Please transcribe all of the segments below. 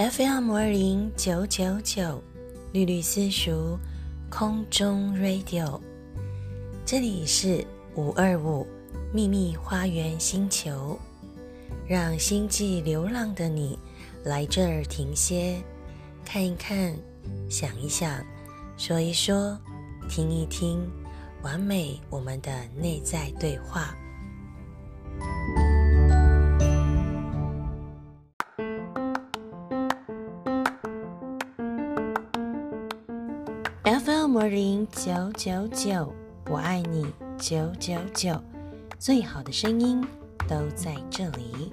FM 二零九九九，绿绿私塾空中 Radio，这里是五二五秘密花园星球，让星际流浪的你来这儿停歇，看一看，想一想，说一说，听一听，完美我们的内在对话。零九九九，我爱你九九九，最好的声音都在这里。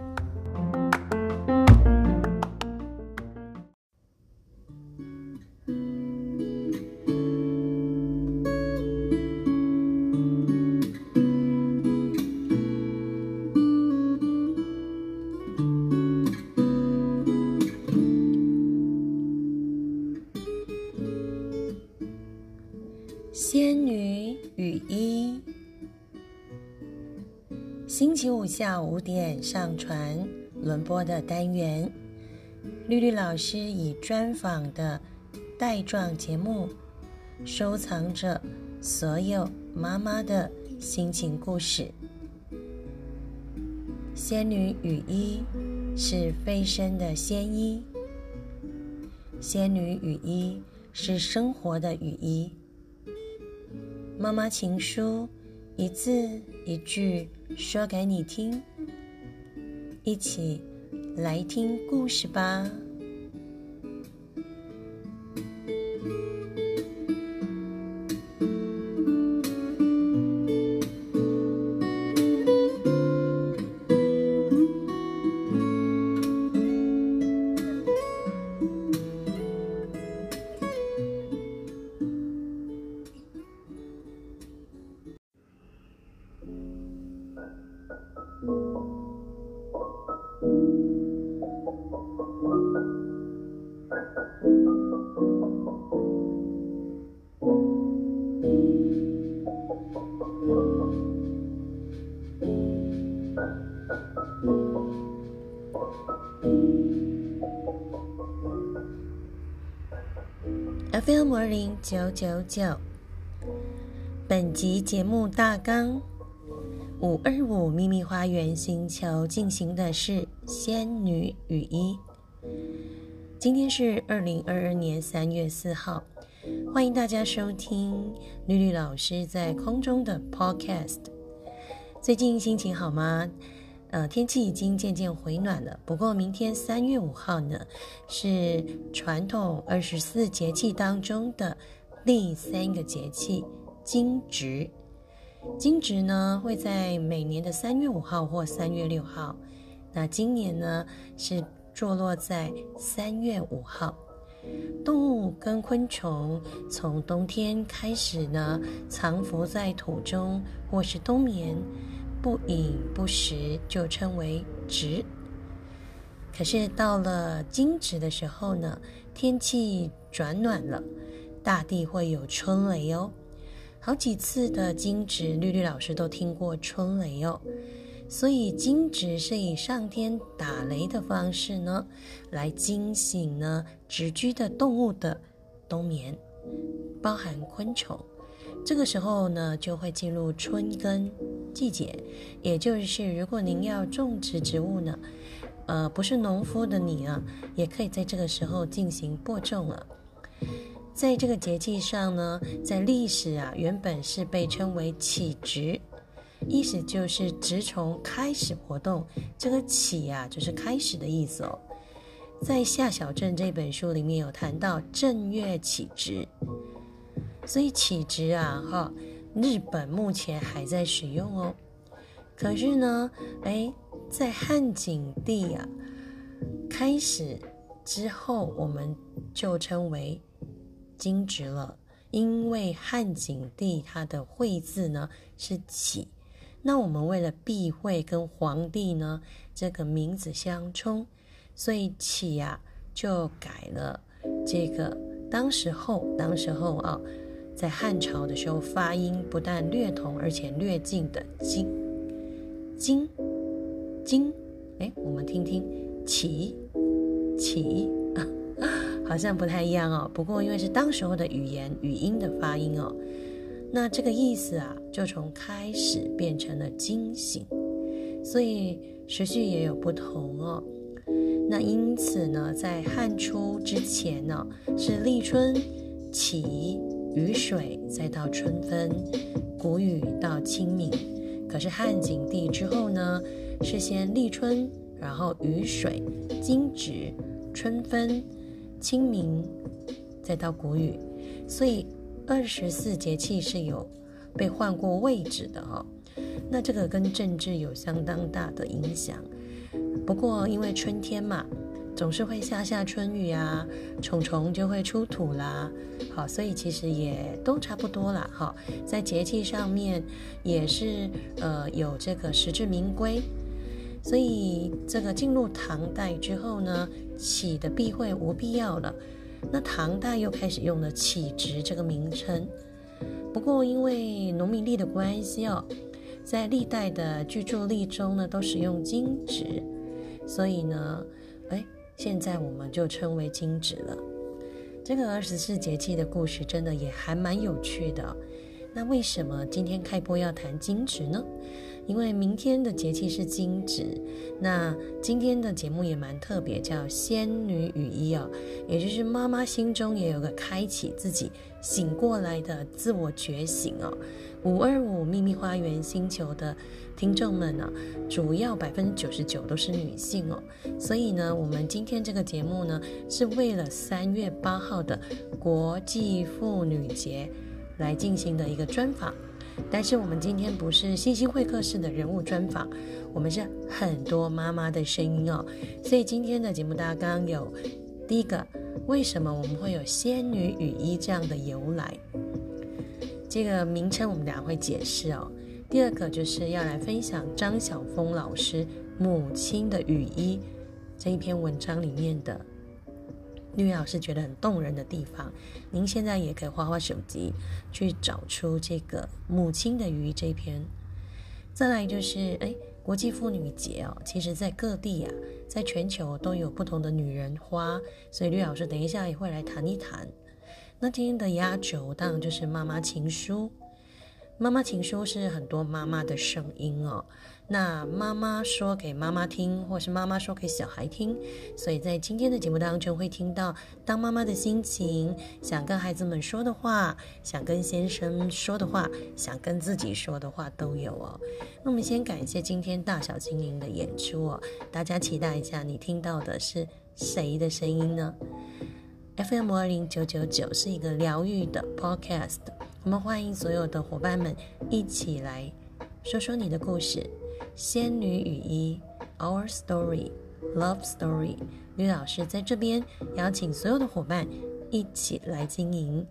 五点上传轮播的单元。绿绿老师以专访的带状节目，收藏着所有妈妈的心情故事。仙女雨衣是飞升的仙衣，仙女雨衣是生活的雨衣。妈妈情书，一字一句说给你听，一起来听故事吧。FM 二零九九九，本集节目大纲：五二五秘密花园星球进行的是仙女雨衣。今天是二零二二年三月四号，欢迎大家收听绿绿老师在空中的 Podcast。最近心情好吗？呃，天气已经渐渐回暖了。不过明天三月五号呢，是传统二十四节气当中的第三个节气惊蛰。惊蛰呢会在每年的三月五号或三月六号。那今年呢是坐落在三月五号。动物跟昆虫从冬天开始呢，藏伏在土中或是冬眠。不饮不食就称为蛰。可是到了惊蛰的时候呢，天气转暖了，大地会有春雷哦。好几次的惊蛰，绿绿老师都听过春雷哦。所以惊蛰是以上天打雷的方式呢，来惊醒呢蛰居的动物的冬眠，包含昆虫。这个时候呢，就会进入春耕季节，也就是如果您要种植植物呢，呃，不是农夫的你啊，也可以在这个时候进行播种了。在这个节气上呢，在历史啊，原本是被称为起植，意思就是直从开始活动。这个起啊，就是开始的意思哦。在《夏小镇》这本书里面有谈到正月起植。所以起植啊，哈，日本目前还在使用哦。可是呢，哎，在汉景帝啊开始之后，我们就称为惊蛰了，因为汉景帝他的会字呢是起，那我们为了避讳跟皇帝呢这个名字相冲，所以起呀就改了这个。当时候，当时候啊。在汉朝的时候，发音不但略同，而且略近的“金”、“金”、“金”。哎，我们听听“起”、“起”好像不太一样哦。不过因为是当时候的语言语音的发音哦，那这个意思啊，就从开始变成了惊醒，所以时序也有不同哦。那因此呢，在汉初之前呢，是立春起雨水，再到春分，谷雨到清明。可是汉景帝之后呢，是先立春，然后雨水、惊蛰、春分、清明，再到谷雨。所以二十四节气是有被换过位置的哈。那这个跟政治有相当大的影响。不过，因为春天嘛，总是会下下春雨啊，虫虫就会出土啦。好，所以其实也都差不多啦。哈，在节气上面也是呃有这个实至名归。所以这个进入唐代之后呢，起的避讳无必要了。那唐代又开始用了起直这个名称。不过因为农民历的关系哦，在历代的居住历中呢，都使用惊蛰。所以呢，哎，现在我们就称为惊蛰了。这个二十四节气的故事真的也还蛮有趣的。那为什么今天开播要谈惊蛰呢？因为明天的节气是惊蛰，那今天的节目也蛮特别，叫《仙女雨衣》哦，也就是妈妈心中也有个开启自己醒过来的自我觉醒哦。五二五秘密花园星球的听众们呢，主要百分之九十九都是女性哦，所以呢，我们今天这个节目呢，是为了三月八号的国际妇女节来进行的一个专访。但是我们今天不是星星会客室的人物专访，我们是很多妈妈的声音哦。所以今天的节目大纲有：第一个，为什么我们会有仙女雨衣这样的由来？这个名称我们等下会解释哦。第二个就是要来分享张晓峰老师《母亲的雨衣》这一篇文章里面的。绿老师觉得很动人的地方，您现在也可以花花手机去找出这个母亲的鱼这篇。再来就是，哎，国际妇女节哦，其实在各地啊，在全球都有不同的女人花，所以绿老师等一下也会来谈一谈。那今天的压轴当然就是妈妈情书。妈妈情书是很多妈妈的声音哦。那妈妈说给妈妈听，或是妈妈说给小孩听，所以在今天的节目当中会听到当妈妈的心情，想跟孩子们说的话，想跟先生说的话，想跟自己说的话都有哦。那我们先感谢今天大小精灵的演出哦，大家期待一下，你听到的是谁的声音呢？FM 二零九九九是一个疗愈的 Podcast。我们欢迎所有的伙伴们一起来说说你的故事，《仙女雨衣》Our Story Love Story。吕老师在这边邀请所有的伙伴一起来经营。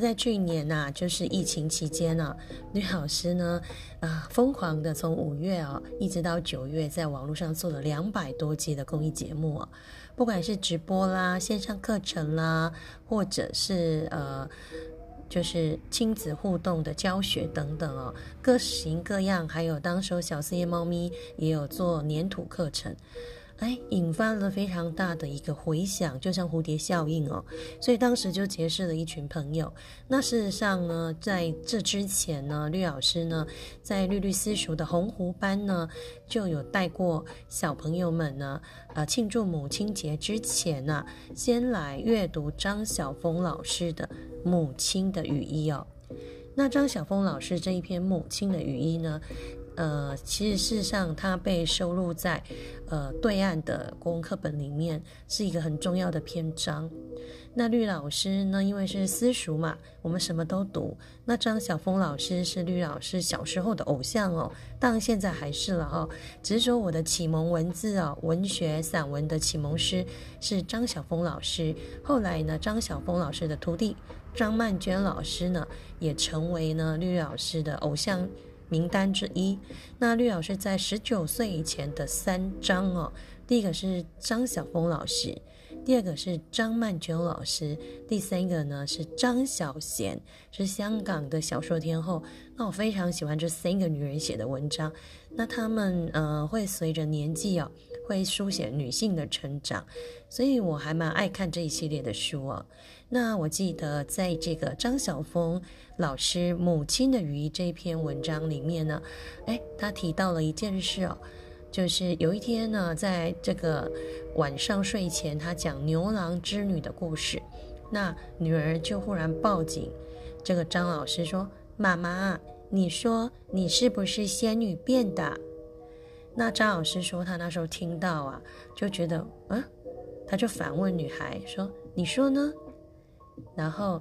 在去年呐，就是疫情期间呢，吕老师呢，啊，疯狂的从五月啊，一直到九月，在网络上做了两百多集的公益节目啊，不管是直播啦、线上课程啦，或者是呃，就是亲子互动的教学等等哦，各型各样，还有当时小四叶猫咪也有做粘土课程。哎，引发了非常大的一个回响，就像蝴蝶效应哦。所以当时就结识了一群朋友。那事实上呢，在这之前呢，绿老师呢，在绿绿私塾的红湖班呢，就有带过小朋友们呢，呃，庆祝母亲节之前呢，先来阅读张晓峰老师的《母亲的雨衣》哦。那张晓峰老师这一篇《母亲的雨衣》呢？呃，其实事实上，它被收录在呃对岸的国文课本里面，是一个很重要的篇章。那绿老师呢，因为是私塾嘛，我们什么都读。那张晓峰老师是绿老师小时候的偶像哦，当然现在还是了哈。只是说我的启蒙文字啊，文学散文的启蒙师是张晓峰老师。后来呢，张晓峰老师的徒弟张曼娟老师呢，也成为呢绿老师的偶像。名单之一。那绿老师在十九岁以前的三章哦，第一个是张晓峰老师，第二个是张曼娟老师，第三个呢是张小娴，是香港的小说天后。那我非常喜欢这三个女人写的文章。那她们呃会随着年纪哦，会书写女性的成长，所以我还蛮爱看这一系列的书哦。那我记得在这个张晓峰老师《母亲的鱼》这篇文章里面呢，哎，他提到了一件事哦，就是有一天呢，在这个晚上睡前，他讲牛郎织女的故事，那女儿就忽然报警，这个张老师说：“妈妈，你说你是不是仙女变的？”那张老师说他那时候听到啊，就觉得嗯，他就反问女孩说：“你说呢？”然后，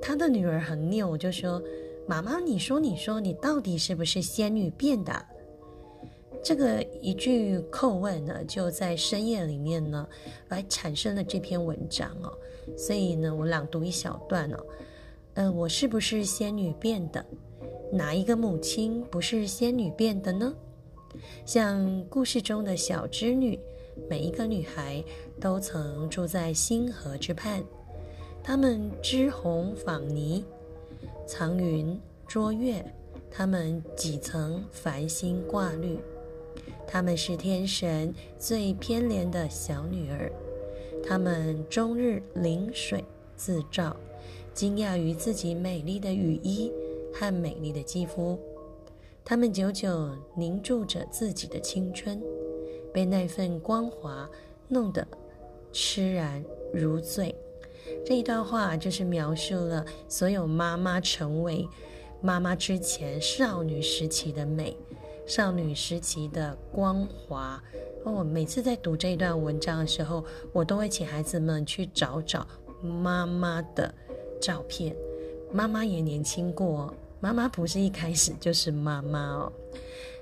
他的女儿很拗，就说：“妈妈，你说，你说，你到底是不是仙女变的？”这个一句叩问呢，就在深夜里面呢，来产生了这篇文章哦。所以呢，我朗读一小段哦。呃，我是不是仙女变的？哪一个母亲不是仙女变的呢？像故事中的小织女，每一个女孩都曾住在星河之畔。他们织红纺泥，藏云捉月；他们几层繁星挂绿。他们是天神最偏怜的小女儿。他们终日临水自照，惊讶于自己美丽的羽衣和美丽的肌肤。他们久久凝住着自己的青春，被那份光华弄得痴然如醉。这一段话就是描述了所有妈妈成为妈妈之前少女时期的美，少女时期的光华。哦，每次在读这一段文章的时候，我都会请孩子们去找找妈妈的照片。妈妈也年轻过，妈妈不是一开始就是妈妈哦。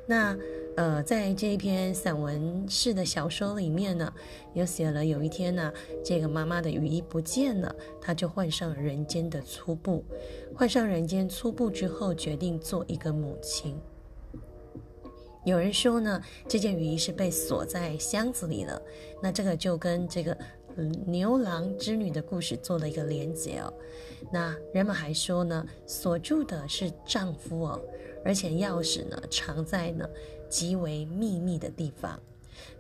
那。呃，在这一篇散文式的小说里面呢，有写了有一天呢，这个妈妈的雨衣不见了，她就换上人间的粗布，换上人间粗布之后，决定做一个母亲。有人说呢，这件雨衣是被锁在箱子里了，那这个就跟这个牛郎织女的故事做了一个连结哦。那人们还说呢，锁住的是丈夫哦，而且钥匙呢藏在呢。极为秘密的地方。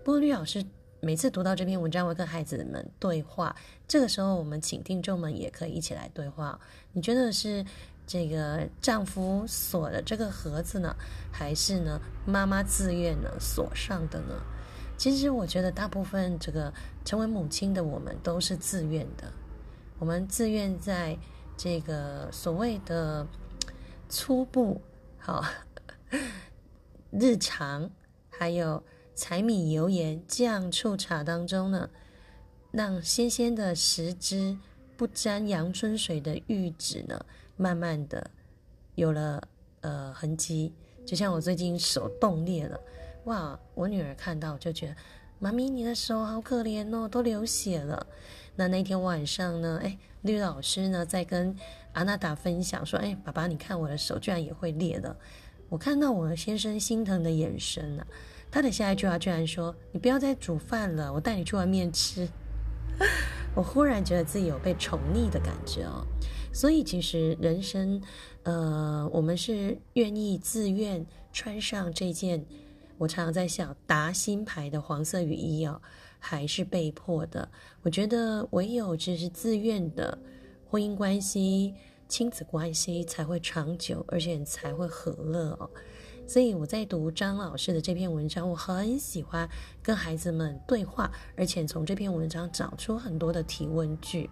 不过，绿老师每次读到这篇文章，会跟孩子们对话。这个时候，我们请听众们也可以一起来对话。你觉得是这个丈夫锁的这个盒子呢，还是呢妈妈自愿呢锁上的呢？其实，我觉得大部分这个成为母亲的我们都是自愿的。我们自愿在这个所谓的初步好。日常还有柴米油盐酱醋茶当中呢，让鲜鲜的食汁不沾阳春水的玉指呢，慢慢的有了呃痕迹。就像我最近手冻裂了，哇！我女儿看到就觉得，妈咪你的手好可怜哦，都流血了。那那天晚上呢，哎，绿老师呢在跟阿娜达分享说，哎，爸爸你看我的手居然也会裂了。我看到我先生心疼的眼神啊，他的下一句话居然说：“你不要再煮饭了，我带你去外面吃。”我忽然觉得自己有被宠溺的感觉哦。所以其实人生，呃，我们是愿意自愿穿上这件我常常在想达新牌的黄色雨衣哦，还是被迫的？我觉得唯有就是自愿的婚姻关系。亲子关系才会长久，而且才会和乐哦。所以我在读张老师的这篇文章，我很喜欢跟孩子们对话，而且从这篇文章找出很多的提问句，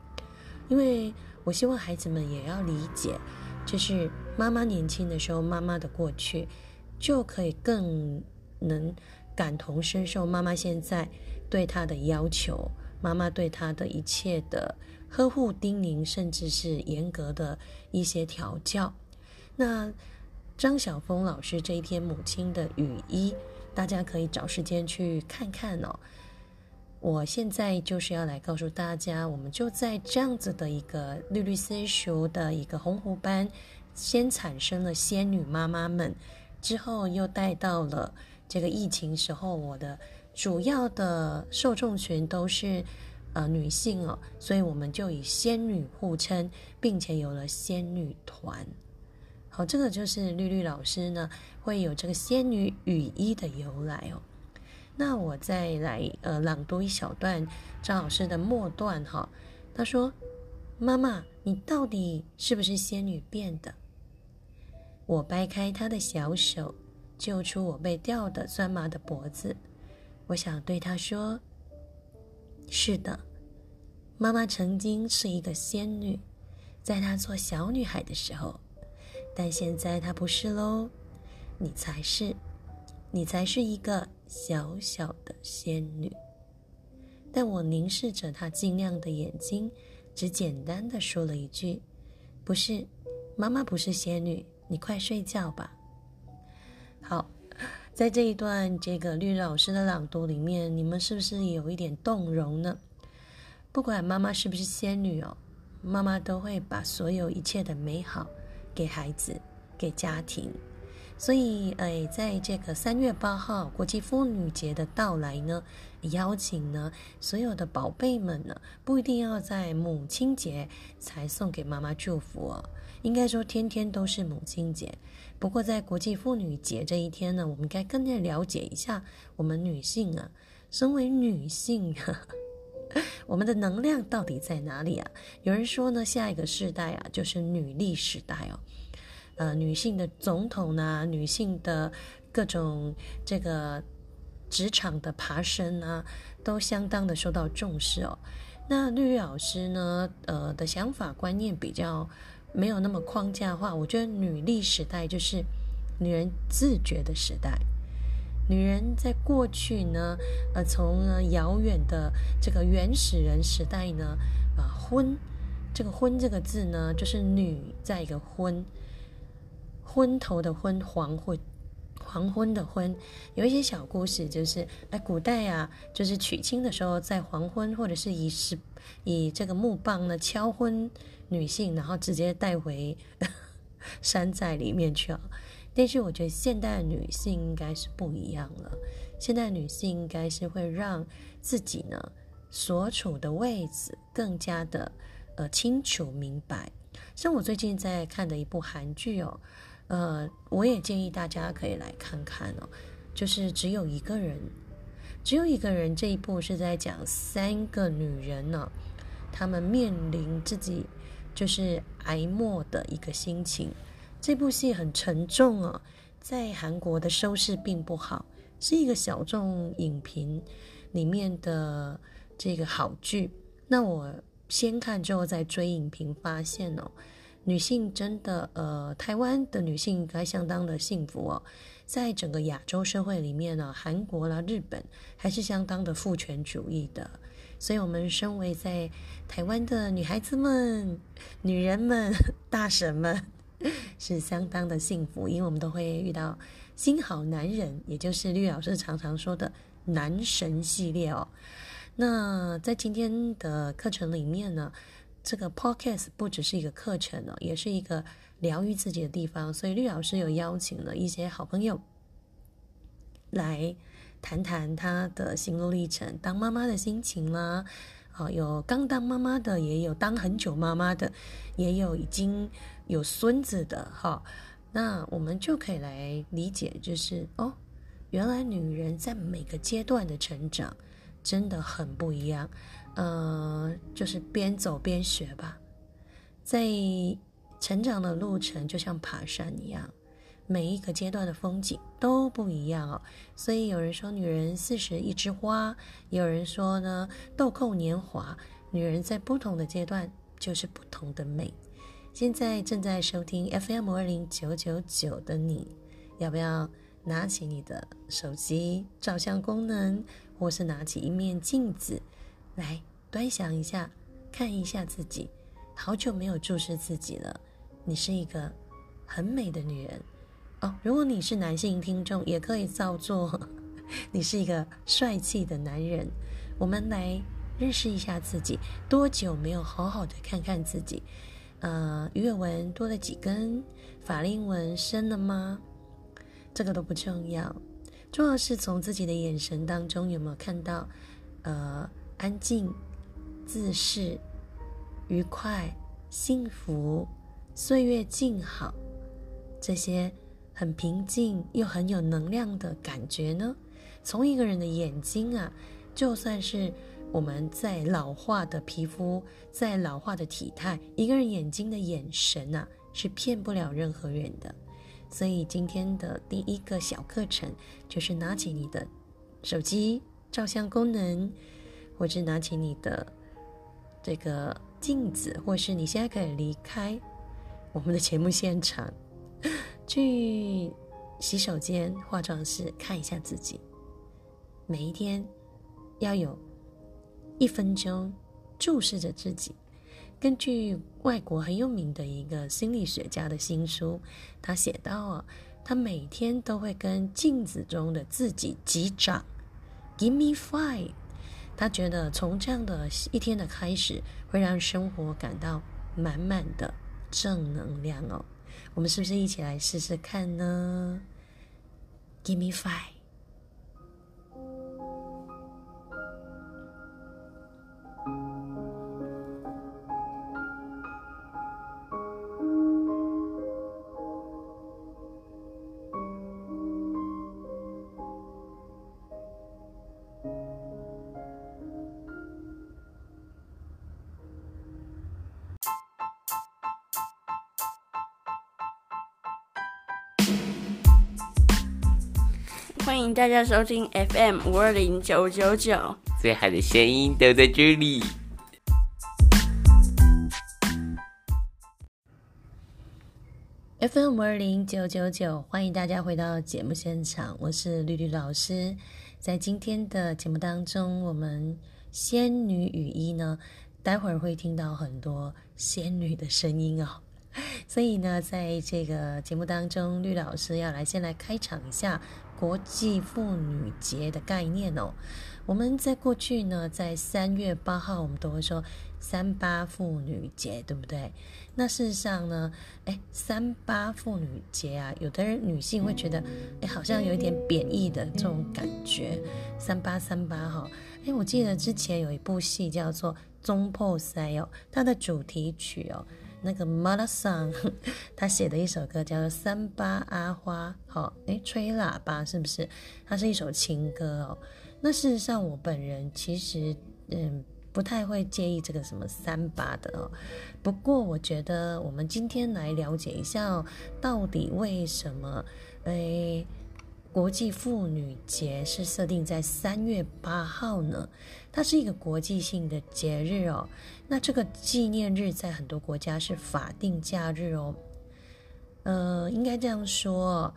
因为我希望孩子们也要理解，就是妈妈年轻的时候，妈妈的过去，就可以更能感同身受妈妈现在对他的要求，妈妈对他的一切的。呵护、叮咛，甚至是严格的一些调教。那张晓峰老师这一篇母亲的雨衣，大家可以找时间去看看哦。我现在就是要来告诉大家，我们就在这样子的一个绿绿森熟的一个红湖班，先产生了仙女妈妈们，之后又带到了这个疫情时候我的主要的受众群都是呃女性哦，所以我们就以仙女互称，并且有了仙女团。好，这个就是绿绿老师呢会有这个仙女雨衣的由来哦。那我再来呃朗读一小段张老师的末段哈，他说：“妈妈，你到底是不是仙女变的？”我掰开他的小手，救出我被吊的酸麻的脖子。我想对他说：“是的，妈妈曾经是一个仙女，在她做小女孩的时候，但现在她不是喽，你才是。”你才是一个小小的仙女，但我凝视着她晶亮的眼睛，只简单的说了一句：“不是，妈妈不是仙女，你快睡觉吧。”好，在这一段这个绿老师的朗读里面，你们是不是有一点动容呢？不管妈妈是不是仙女哦，妈妈都会把所有一切的美好给孩子，给家庭。所以，哎，在这个三月八号国际妇女节的到来呢，邀请呢所有的宝贝们呢，不一定要在母亲节才送给妈妈祝福哦，应该说天天都是母亲节。不过在国际妇女节这一天呢，我们该更加了解一下我们女性啊，身为女性，我们的能量到底在哪里啊？有人说呢，下一个世代啊，就是女力时代哦。呃，女性的总统呢，女性的各种这个职场的爬升啊，都相当的受到重视哦。那绿绿老师呢，呃的想法观念比较没有那么框架化。我觉得女力时代就是女人自觉的时代。女人在过去呢，呃，从遥远的这个原始人时代呢，啊，婚这个“婚”这个字呢，就是女在一个婚。昏头的昏，黄昏，黄昏的昏，有一些小故事，就是哎，古代啊，就是娶亲的时候，在黄昏，或者是以石以这个木棒呢敲昏女性，然后直接带回 山寨里面去啊。但是我觉得现代女性应该是不一样了，现代女性应该是会让自己呢所处的位置更加的呃清楚明白。像我最近在看的一部韩剧哦。呃，我也建议大家可以来看看哦。就是只有一个人，只有一个人这一部是在讲三个女人呢，她们面临自己就是挨末的一个心情。这部戏很沉重哦，在韩国的收视并不好，是一个小众影评里面的这个好剧。那我先看之后再追影评，发现哦。女性真的，呃，台湾的女性应该相当的幸福哦。在整个亚洲社会里面呢，韩国啦、日本还是相当的父权主义的。所以，我们身为在台湾的女孩子们、女人们、大神们，是相当的幸福，因为我们都会遇到新好男人，也就是绿老师常常说的男神系列哦。那在今天的课程里面呢？这个 podcast 不只是一个课程哦，也是一个疗愈自己的地方。所以绿老师有邀请了一些好朋友来谈谈他的心路历程，当妈妈的心情啦。好，有刚当妈妈的，也有当很久妈妈的，也有已经有孙子的。哈，那我们就可以来理解，就是哦，原来女人在每个阶段的成长真的很不一样。呃，就是边走边学吧，在成长的路程就像爬山一样，每一个阶段的风景都不一样哦。所以有人说女人四十一枝花，有人说呢豆蔻年华。女人在不同的阶段就是不同的美。现在正在收听 FM 二零九九九的你，要不要拿起你的手机照相功能，或是拿起一面镜子？来端详一下，看一下自己，好久没有注视自己了。你是一个很美的女人哦。如果你是男性听众，也可以照做。你是一个帅气的男人。我们来认识一下自己。多久没有好好的看看自己？呃，鱼尾纹多了几根？法令纹深了吗？这个都不重要。重要是从自己的眼神当中有没有看到，呃，安静、自适、愉快、幸福、岁月静好这些很平静又很有能量的感觉呢？从一个人的眼睛啊，就算是我们在老化的皮肤，在老化的体态，一个人眼睛的眼神啊，是骗不了任何人的。所以今天的第一个小课程，就是拿起你的手机照相功能，或者拿起你的这个镜子，或是你现在可以离开我们的节目现场，去洗手间、化妆室看一下自己。每一天要有一分钟注视着自己。根据外国很有名的一个心理学家的新书，他写到啊，他每天都会跟镜子中的自己击掌，Give me five。他觉得从这样的一天的开始，会让生活感到满满的正能量哦。我们是不是一起来试试看呢？Give me five。大家收听 FM 五二零九九九，最好的声音都在这里。FM 五二零九九九，欢迎大家回到节目现场，我是绿绿老师。在今天的节目当中，我们仙女雨衣呢，待会儿会听到很多仙女的声音哦。所以呢，在这个节目当中，绿老师要来先来开场一下国际妇女节的概念哦。我们在过去呢，在三月八号，我们都会说三八妇女节，对不对？那事实上呢，哎，三八妇女节啊，有的人女性会觉得，哎，好像有一点贬义的这种感觉。三八三八哈，哎，我记得之前有一部戏叫做《中破塞》哦，它的主题曲哦。那个马拉桑，他写的一首歌叫做《三八阿花》，好，诶，吹喇叭是不是？它是一首情歌哦。那事实上，我本人其实嗯不太会介意这个什么三八的哦。不过，我觉得我们今天来了解一下哦，到底为什么诶？国际妇女节是设定在三月八号呢，它是一个国际性的节日哦。那这个纪念日在很多国家是法定假日哦。呃，应该这样说，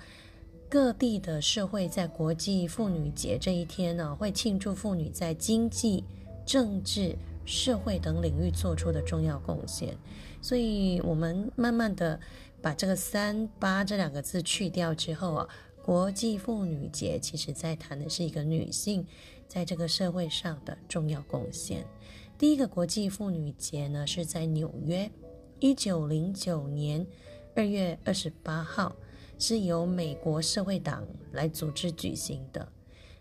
各地的社会在国际妇女节这一天呢，会庆祝妇女在经济、政治、社会等领域做出的重要贡献。所以，我们慢慢的把这个“三八”这两个字去掉之后啊。国际妇女节其实在谈的是一个女性在这个社会上的重要贡献。第一个国际妇女节呢是在纽约，一九零九年二月二十八号，是由美国社会党来组织举行的。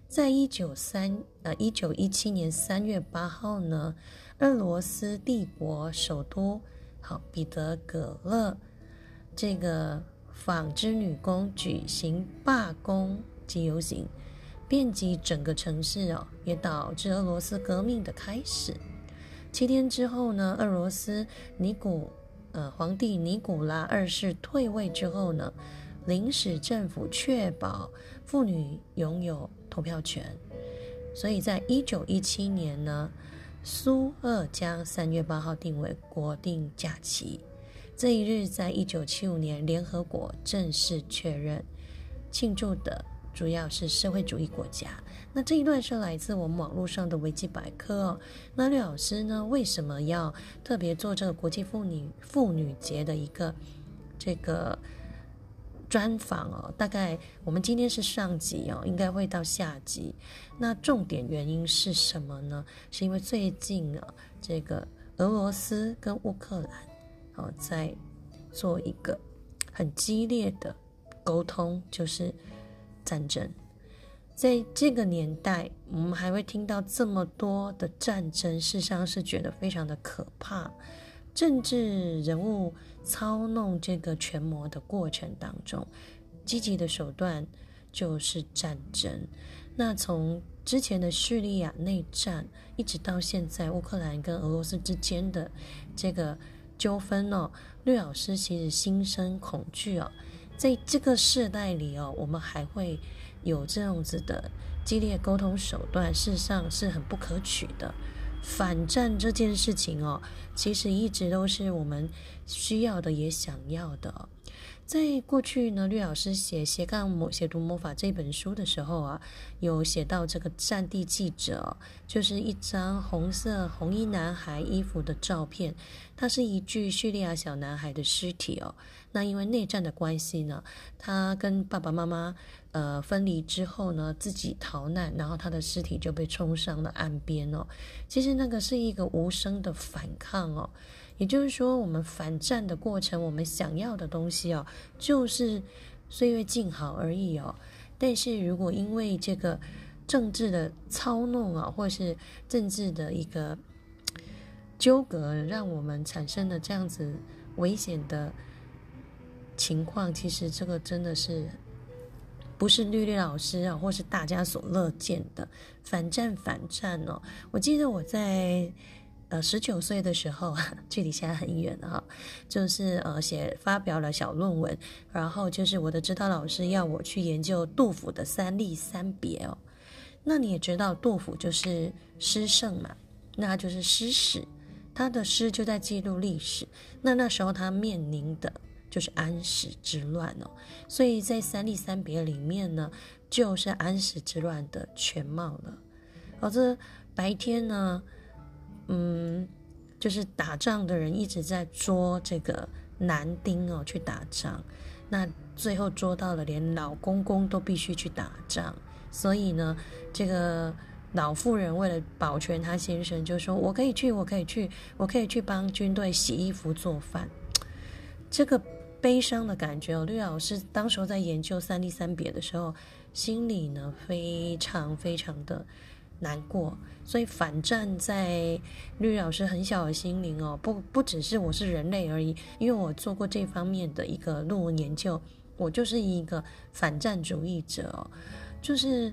在一九三呃一九一七年三月八号呢，俄罗斯帝国首都好彼得格勒这个。纺织女工举行罢工及游行，遍及整个城市哦，也导致俄罗斯革命的开始。七天之后呢，俄罗斯尼古呃皇帝尼古拉二世退位之后呢，临时政府确保妇女拥有投票权，所以在一九一七年呢，苏俄将三月八号定为国定假期。这一日在一九七五年联合国正式确认，庆祝的主要是社会主义国家。那这一段是来自我们网络上的维基百科哦。那刘老师呢，为什么要特别做这个国际妇女妇女节的一个这个专访哦？大概我们今天是上集哦，应该会到下集。那重点原因是什么呢？是因为最近啊，这个俄罗斯跟乌克兰。好，在做一个很激烈的沟通，就是战争。在这个年代，我们还会听到这么多的战争，事实上是觉得非常的可怕。政治人物操弄这个权谋的过程当中，积极的手段就是战争。那从之前的叙利亚内战，一直到现在乌克兰跟俄罗斯之间的这个纠纷哦，绿老师其实心生恐惧哦。在这个世代里哦，我们还会有这样子的激烈沟通手段，事实上是很不可取的。反战这件事情哦，其实一直都是我们需要的，也想要的。在过去呢，绿老师写《斜杠魔写读魔法》这本书的时候啊，有写到这个战地记者，就是一张红色红衣男孩衣服的照片，它是一具叙利亚小男孩的尸体哦。那因为内战的关系呢，他跟爸爸妈妈呃分离之后呢，自己逃难，然后他的尸体就被冲上了岸边哦。其实那个是一个无声的反抗哦。也就是说，我们反战的过程，我们想要的东西哦，就是岁月静好而已哦。但是如果因为这个政治的操弄啊，或是政治的一个纠葛，让我们产生了这样子危险的情况，其实这个真的是不是绿绿老师啊，或是大家所乐见的反战反战哦。我记得我在。呃，十九岁的时候，距离现在很远了哈，就是呃写发表了小论文，然后就是我的指导老师要我去研究杜甫的三吏三别哦。那你也知道，杜甫就是诗圣嘛，那就是诗史，他的诗就在记录历史。那那时候他面临的就是安史之乱哦，所以在三吏三别里面呢，就是安史之乱的全貌了。好，这白天呢。嗯，就是打仗的人一直在捉这个男丁哦，去打仗。那最后捉到了，连老公公都必须去打仗。所以呢，这个老妇人为了保全她先生，就说：“我可以去，我可以去，我可以去帮军队洗衣服、做饭。”这个悲伤的感觉哦，绿老师当时在研究三地三别的时候，心里呢非常非常的。难过，所以反战在绿老师很小的心灵哦，不不只是我是人类而已，因为我做过这方面的一个论文研究，我就是一个反战主义者，就是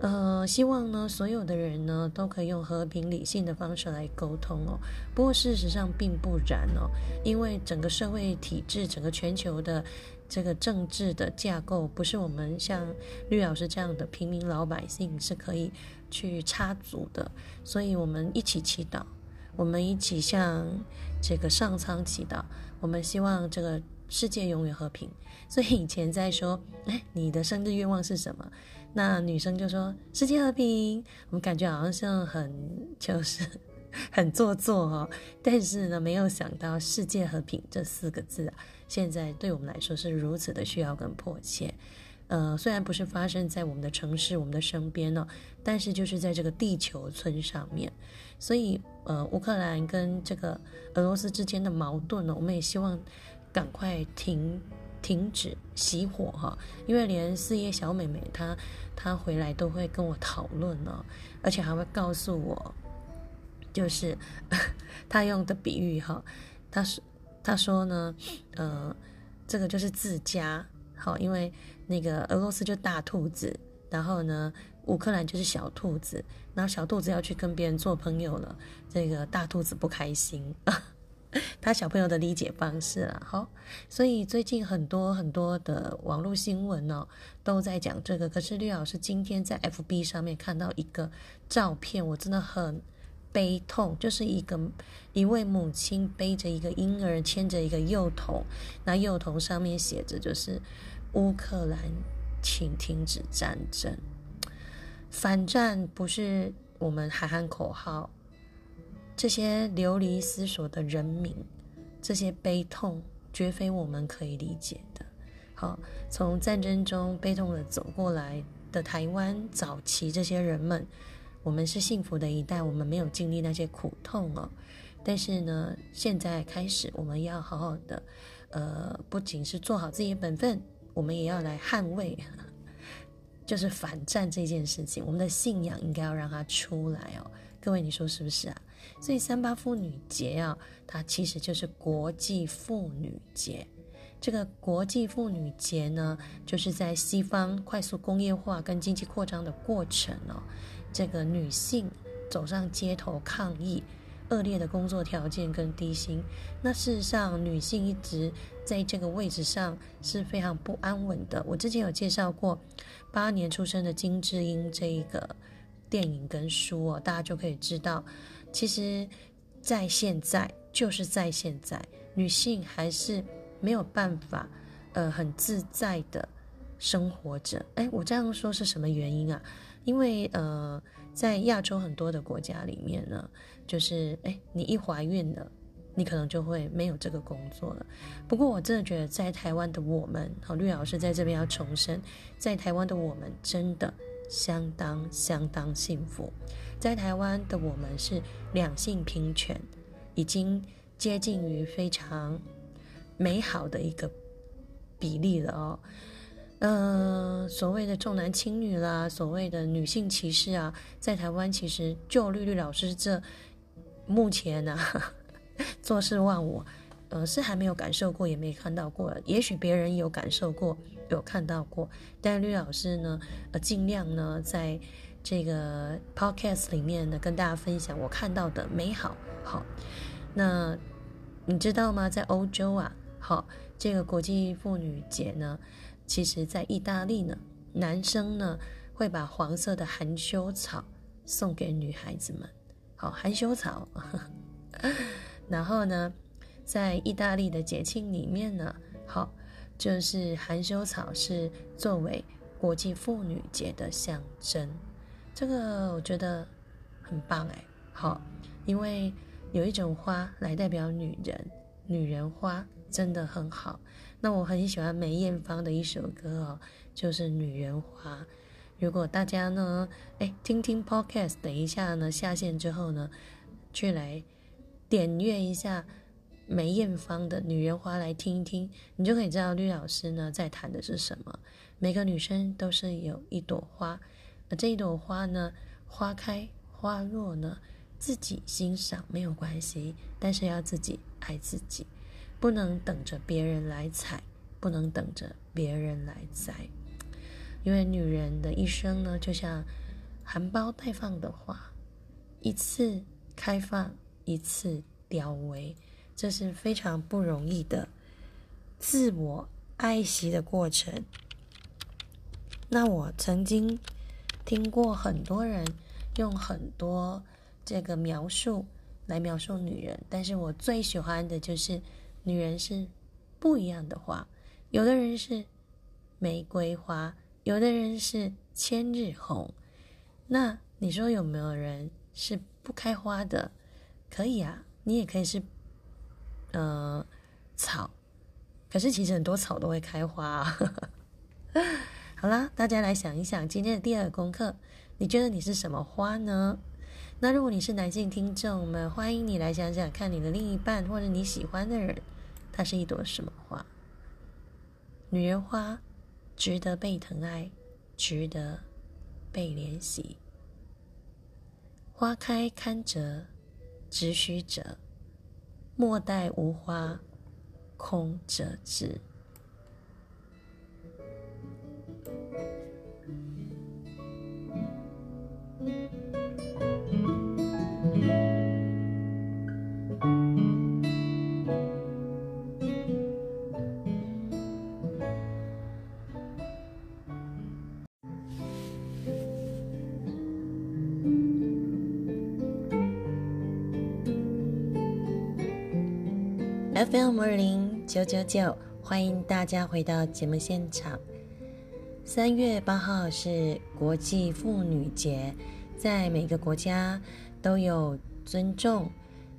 呃，希望呢所有的人呢都可以用和平理性的方式来沟通哦。不过事实上并不然哦，因为整个社会体制，整个全球的。这个政治的架构不是我们像绿老师这样的平民老百姓是可以去插足的，所以我们一起祈祷，我们一起向这个上苍祈祷，我们希望这个世界永远和平。所以以前在说，哎，你的生日愿望是什么？那女生就说世界和平，我们感觉好像是很就是。很做作哦，但是呢，没有想到“世界和平”这四个字啊，现在对我们来说是如此的需要跟迫切。呃，虽然不是发生在我们的城市、我们的身边呢，但是就是在这个地球村上面。所以，呃，乌克兰跟这个俄罗斯之间的矛盾呢，我们也希望赶快停停止熄火哈，因为连四叶小妹妹她她回来都会跟我讨论呢，而且还会告诉我。就是 她用的比喻哈，她说她说呢，呃，这个就是自家好，因为那个俄罗斯就大兔子，然后呢，乌克兰就是小兔子，然后小兔子要去跟别人做朋友了，这个大兔子不开心，他小朋友的理解方式啊，好，所以最近很多很多的网络新闻呢都在讲这个，可是绿老师今天在 FB 上面看到一个照片，我真的很。悲痛就是一个一位母亲背着一个婴儿，牵着一个幼童，那幼童上面写着就是乌克兰，请停止战争。反战不是我们喊喊口号，这些流离失所的人民，这些悲痛绝非我们可以理解的。好，从战争中悲痛的走过来的台湾早期这些人们。我们是幸福的一代，我们没有经历那些苦痛哦。但是呢，现在开始，我们要好好的，呃，不仅是做好自己的本分，我们也要来捍卫 就是反战这件事情，我们的信仰应该要让它出来哦。各位，你说是不是啊？所以三八妇女节啊，它其实就是国际妇女节。这个国际妇女节呢，就是在西方快速工业化跟经济扩张的过程哦，这个女性走上街头抗议恶劣的工作条件跟低薪。那事实上，女性一直在这个位置上是非常不安稳的。我之前有介绍过八年出生的金智英这一个电影跟书哦，大家就可以知道，其实，在现在就是在现在，女性还是。没有办法，呃，很自在的生活着。哎，我这样说是什么原因啊？因为呃，在亚洲很多的国家里面呢，就是哎，你一怀孕了，你可能就会没有这个工作了。不过我真的觉得，在台湾的我们，好，绿老师在这边要重申，在台湾的我们真的相当相当幸福。在台湾的我们是两性平权，已经接近于非常。美好的一个比例了哦，嗯，所谓的重男轻女啦，所谓的女性歧视啊，在台湾其实就绿绿老师这目前呢，做事忘我，呃，是还没有感受过，也没看到过。也许别人有感受过，有看到过，但绿老师呢，呃，尽量呢，在这个 podcast 里面呢，跟大家分享我看到的美好。好，那你知道吗？在欧洲啊。好，这个国际妇女节呢，其实在意大利呢，男生呢会把黄色的含羞草送给女孩子们。好，含羞草。然后呢，在意大利的节庆里面呢，好，就是含羞草是作为国际妇女节的象征。这个我觉得很棒哎。好，因为有一种花来代表女人，女人花。真的很好，那我很喜欢梅艳芳的一首歌哦，就是《女人花》。如果大家呢，哎，听听 Podcast，等一下呢下线之后呢，去来点阅一下梅艳芳的《女人花》来听一听，你就可以知道绿老师呢在谈的是什么。每个女生都是有一朵花，而这一朵花呢，花开花落呢，自己欣赏没有关系，但是要自己爱自己。不能等着别人来采，不能等着别人来摘，因为女人的一生呢，就像含苞待放的花，一次开放，一次凋萎，这是非常不容易的自我爱惜的过程。那我曾经听过很多人用很多这个描述来描述女人，但是我最喜欢的就是。女人是不一样的花，有的人是玫瑰花，有的人是千日红。那你说有没有人是不开花的？可以啊，你也可以是呃草，可是其实很多草都会开花。啊。好啦，大家来想一想今天的第二个功课，你觉得你是什么花呢？那如果你是男性听众们，欢迎你来想想看，你的另一半或者你喜欢的人，他是一朵什么花？女人花，值得被疼爱，值得被怜惜。花开堪折直须者，莫待无花空折枝。FM 二零九九九，欢迎大家回到节目现场。三月八号是国际妇女节，在每个国家都有尊重，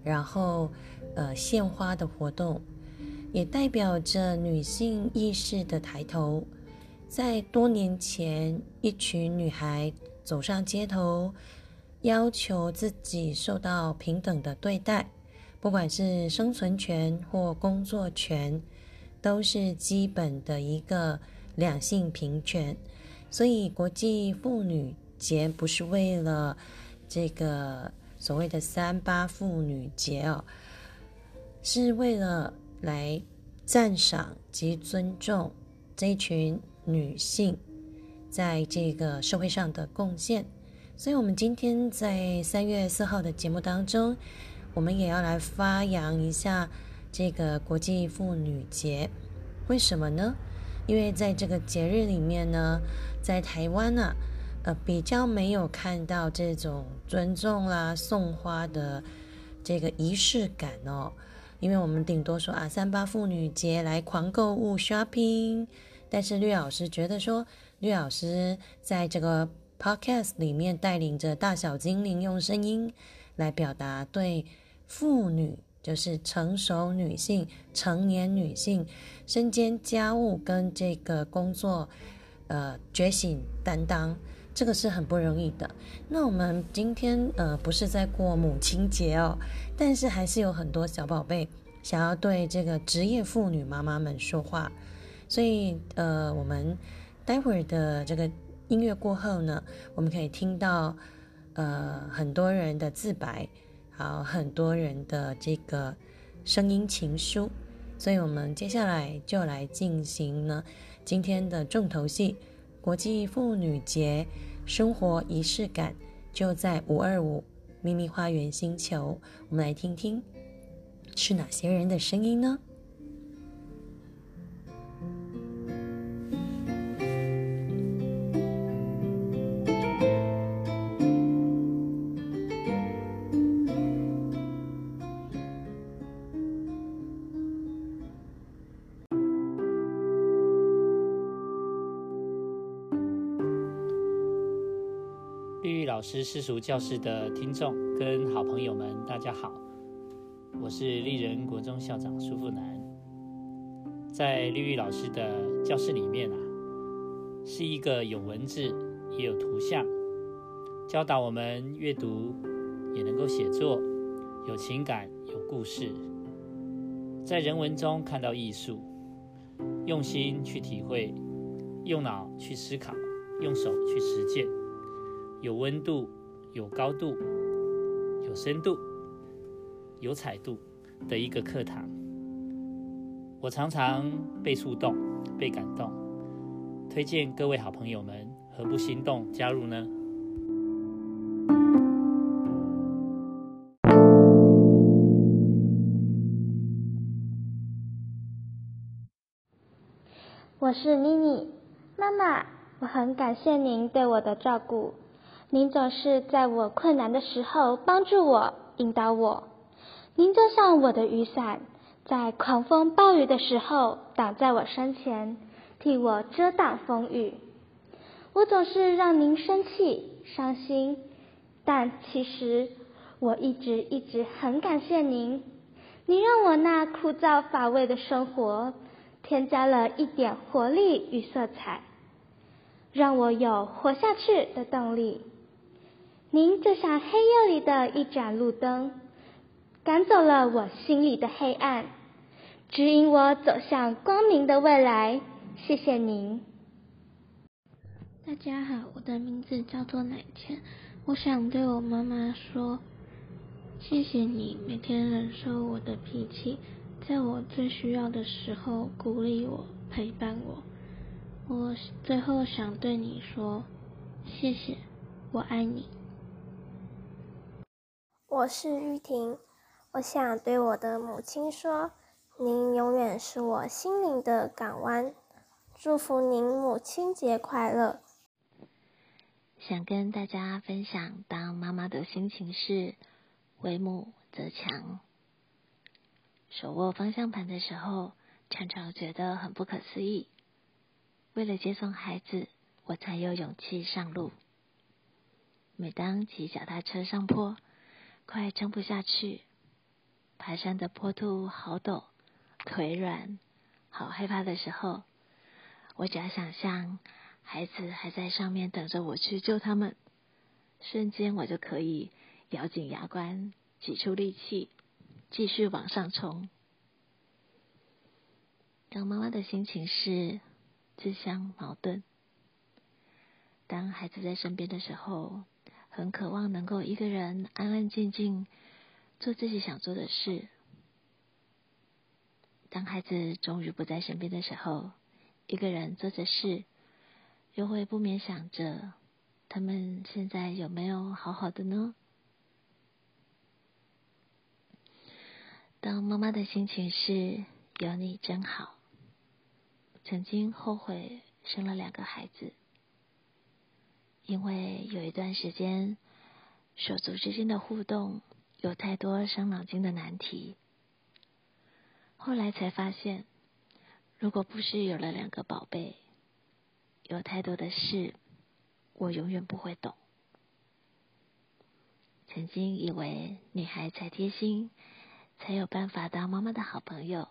然后呃献花的活动，也代表着女性意识的抬头。在多年前，一群女孩走上街头，要求自己受到平等的对待。不管是生存权或工作权，都是基本的一个两性平权。所以国际妇女节不是为了这个所谓的三八妇女节哦，是为了来赞赏及尊重这一群女性在这个社会上的贡献。所以，我们今天在三月四号的节目当中，我们也要来发扬一下这个国际妇女节。为什么呢？因为在这个节日里面呢，在台湾呢，呃，比较没有看到这种尊重啦、送花的这个仪式感哦。因为我们顶多说啊，三八妇女节来狂购物 shopping，但是绿老师觉得说，绿老师在这个 podcast 里面带领着大小精灵用声音来表达对妇女。就是成熟女性、成年女性身兼家务跟这个工作，呃，觉醒担当，这个是很不容易的。那我们今天呃不是在过母亲节哦，但是还是有很多小宝贝想要对这个职业妇女妈妈们说话，所以呃，我们待会儿的这个音乐过后呢，我们可以听到呃很多人的自白。好，很多人的这个声音情书，所以我们接下来就来进行呢今天的重头戏——国际妇女节生活仪式感，就在五二五秘密花园星球。我们来听听是哪些人的声音呢？是世俗教室的听众跟好朋友们，大家好，我是丽人国中校长苏富南。在绿玉老师的教室里面啊，是一个有文字也有图像，教导我们阅读也能够写作，有情感有故事，在人文中看到艺术，用心去体会，用脑去思考，用手去实践。有温度、有高度、有深度、有彩度的一个课堂，我常常被触动、被感动，推荐各位好朋友们，何不心动加入呢？我是妮妮妈妈，我很感谢您对我的照顾。您总是在我困难的时候帮助我、引导我。您就像我的雨伞，在狂风暴雨的时候挡在我身前，替我遮挡风雨。我总是让您生气、伤心，但其实我一直一直很感谢您。您让我那枯燥乏味的生活添加了一点活力与色彩，让我有活下去的动力。您就像黑夜里的一盏路灯，赶走了我心里的黑暗，指引我走向光明的未来。谢谢您。大家好，我的名字叫做奶钱，我想对我妈妈说，谢谢你每天忍受我的脾气，在我最需要的时候鼓励我、陪伴我。我最后想对你说，谢谢，我爱你。我是玉婷，我想对我的母亲说：“您永远是我心灵的港湾。”祝福您母亲节快乐。想跟大家分享当妈妈的心情是：为母则强。手握方向盘的时候，常常觉得很不可思议。为了接送孩子，我才有勇气上路。每当骑脚踏车上坡，快撑不下去，爬山的坡度好陡，腿软，好害怕的时候，我只要想象孩子还在上面等着我去救他们，瞬间我就可以咬紧牙关，挤出力气，继续往上冲。当妈妈的心情是自相矛盾，当孩子在身边的时候，很渴望能够一个人安安静静做自己想做的事。当孩子终于不在身边的时候，一个人做着事，又会不免想着，他们现在有没有好好的呢？当妈妈的心情是有你真好，曾经后悔生了两个孩子，因为有一段时间手足之间的互动有太多伤脑筋的难题。后来才发现，如果不是有了两个宝贝，有太多的事我永远不会懂。曾经以为女孩才贴心，才有办法当妈妈的好朋友，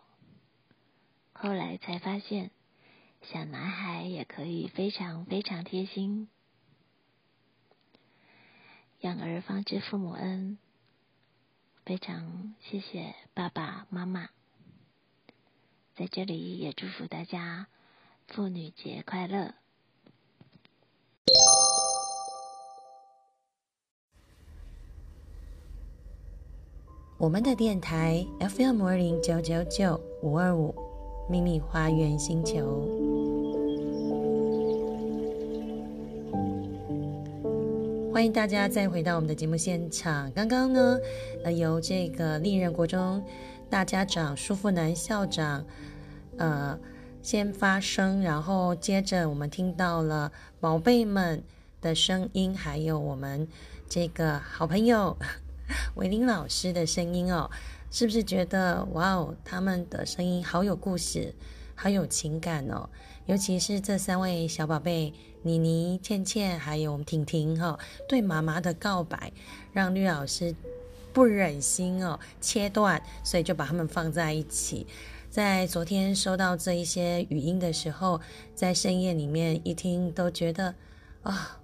后来才发现，小男孩也可以非常非常贴心。养儿方知父母恩，非常谢谢爸爸妈妈。在这里也祝福大家妇女节快乐！我们的电台 FM 二零九九九五二五秘密花园星球，欢迎大家再回到我们的节目现场。刚刚呢，呃，由这个丽人国中大家长舒富南校长。呃，先发声，然后接着我们听到了宝贝们的声音，还有我们这个好朋友 维林老师的声音哦，是不是觉得哇哦，他们的声音好有故事，好有情感哦？尤其是这三位小宝贝妮妮、倩倩，还有我们婷婷哈，对妈妈的告白，让绿老师不忍心哦切断，所以就把他们放在一起。在昨天收到这一些语音的时候，在深夜里面一听，都觉得啊，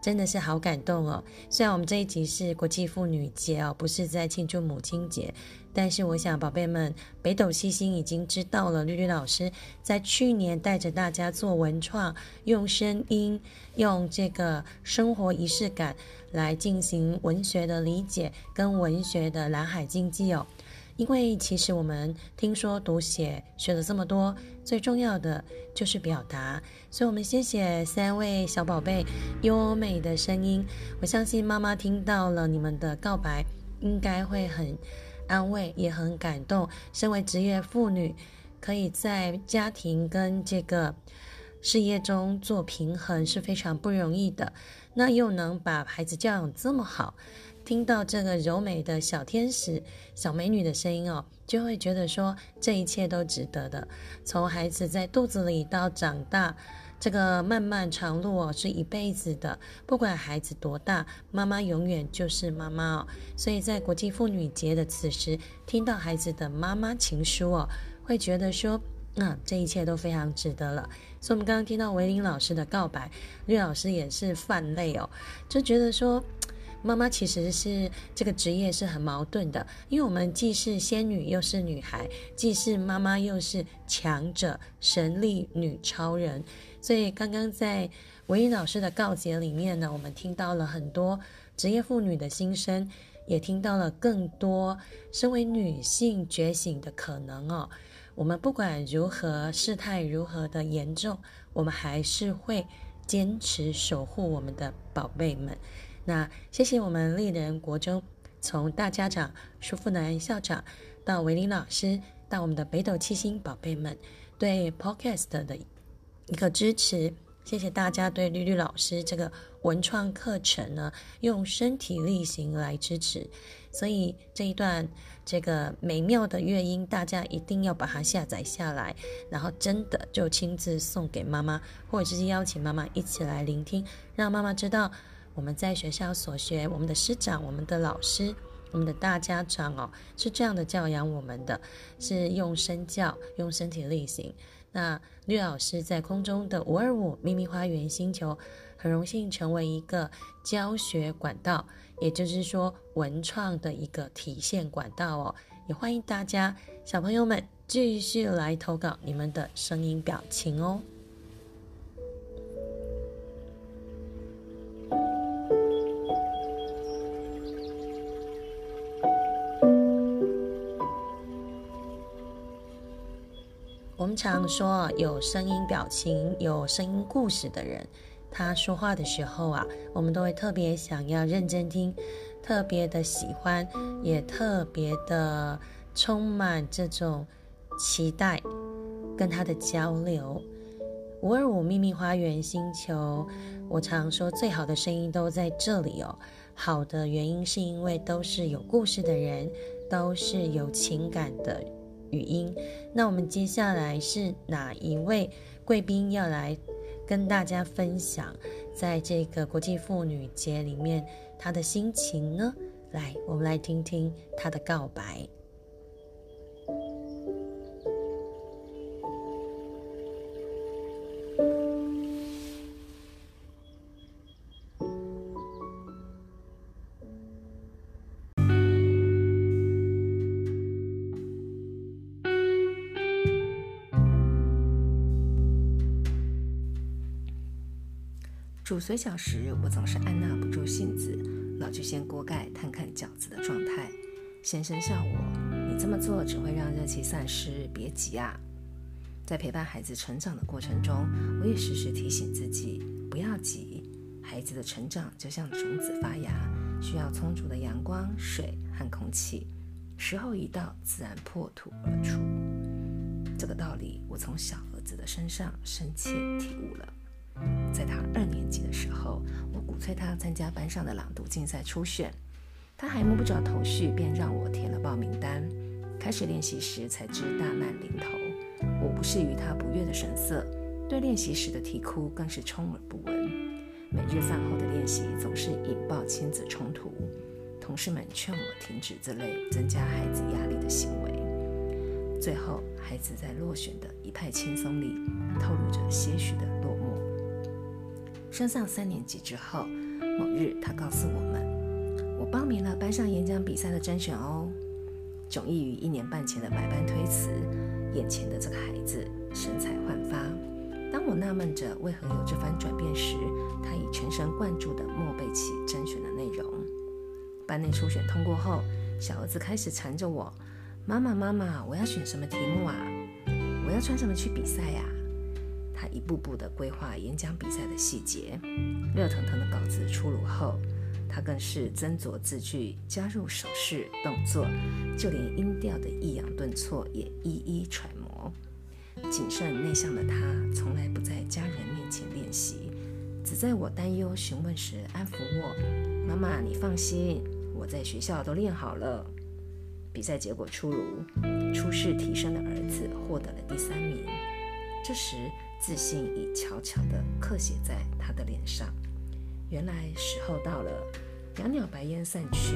真的是好感动哦。虽然我们这一集是国际妇女节哦，不是在庆祝母亲节，但是我想宝贝们，北斗七星已经知道了，绿绿老师在去年带着大家做文创，用声音，用这个生活仪式感来进行文学的理解跟文学的蓝海经济哦。因为其实我们听说读写学了这么多，最重要的就是表达，所以我们谢谢三位小宝贝优美的声音。我相信妈妈听到了你们的告白，应该会很安慰，也很感动。身为职业妇女，可以在家庭跟这个事业中做平衡是非常不容易的。那又能把孩子教养这么好。听到这个柔美的小天使、小美女的声音哦，就会觉得说这一切都值得的。从孩子在肚子里到长大，这个漫漫长路哦，是一辈子的。不管孩子多大，妈妈永远就是妈妈哦。所以在国际妇女节的此时，听到孩子的妈妈情书哦，会觉得说，嗯，这一切都非常值得了。所以，我们刚刚听到维林老师的告白，绿老师也是泛泪哦，就觉得说。妈妈其实是这个职业是很矛盾的，因为我们既是仙女又是女孩，既是妈妈又是强者、神力女超人。所以刚刚在维英老师的告诫里面呢，我们听到了很多职业妇女的心声，也听到了更多身为女性觉醒的可能哦。我们不管如何事态如何的严重，我们还是会坚持守护我们的宝贝们。那谢谢我们丽人国中，从大家长舒富南校长到维林老师，到我们的北斗七星宝贝们，对 Podcast 的一个支持，谢谢大家对绿绿老师这个文创课程呢，用身体力行来支持。所以这一段这个美妙的乐音，大家一定要把它下载下来，然后真的就亲自送给妈妈，或者直接邀请妈妈一起来聆听，让妈妈知道。我们在学校所学，我们的师长、我们的老师、我们的大家长哦，是这样的教养我们的，是用身教、用身体力行。那绿老师在空中的五二五秘密花园星球，很荣幸成为一个教学管道，也就是说文创的一个体现管道哦。也欢迎大家小朋友们继续来投稿你们的声音表情哦。我们常说有声音表情、有声音故事的人，他说话的时候啊，我们都会特别想要认真听，特别的喜欢，也特别的充满这种期待跟他的交流。五二五秘密花园星球，我常说最好的声音都在这里哦。好的原因是因为都是有故事的人，都是有情感的语音。那我们接下来是哪一位贵宾要来跟大家分享，在这个国际妇女节里面他的心情呢？来，我们来听听他的告白。煮水饺时，我总是按捺不住性子，老去掀锅盖探看饺子的状态。先生笑我：“你这么做只会让热气散失，别急啊。”在陪伴孩子成长的过程中，我也时时提醒自己不要急。孩子的成长就像种子发芽，需要充足的阳光、水和空气，时候一到，自然破土而出。这个道理，我从小儿子的身上深切体悟了。在他二时候，我鼓吹他参加班上的朗读竞赛初选，他还摸不着头绪，便让我填了报名单。开始练习时才知大难临头，我不是于他不悦的神色，对练习时的啼哭更是充耳不闻。每日饭后的练习总是引爆亲子冲突，同事们劝我停止这类增加孩子压力的行为。最后，孩子在落选的一派轻松里，透露着些许的落寞。升上三年级之后，某日他告诉我们：“我报名了班上演讲比赛的甄选哦。”迥异于一年半前的百般推辞，眼前的这个孩子神采焕发。当我纳闷着为何有这番转变时，他已全神贯注地默背起甄选的内容。班内初选通过后，小儿子开始缠着我：“妈妈，妈妈，我要选什么题目啊？我要穿什么去比赛呀？”他一步步地规划演讲比赛的细节，热腾腾的稿子出炉后，他更是斟酌字句，加入手势动作，就连音调的抑扬顿挫也一一揣摩。谨慎内向的他，从来不在家人面前练习，只在我担忧询问时安抚我：“妈妈，你放心，我在学校都练好了。”比赛结果出炉，初试提升的儿子获得了第三名。这时。自信已悄悄地刻写在他的脸上。原来时候到了，袅袅白烟散去，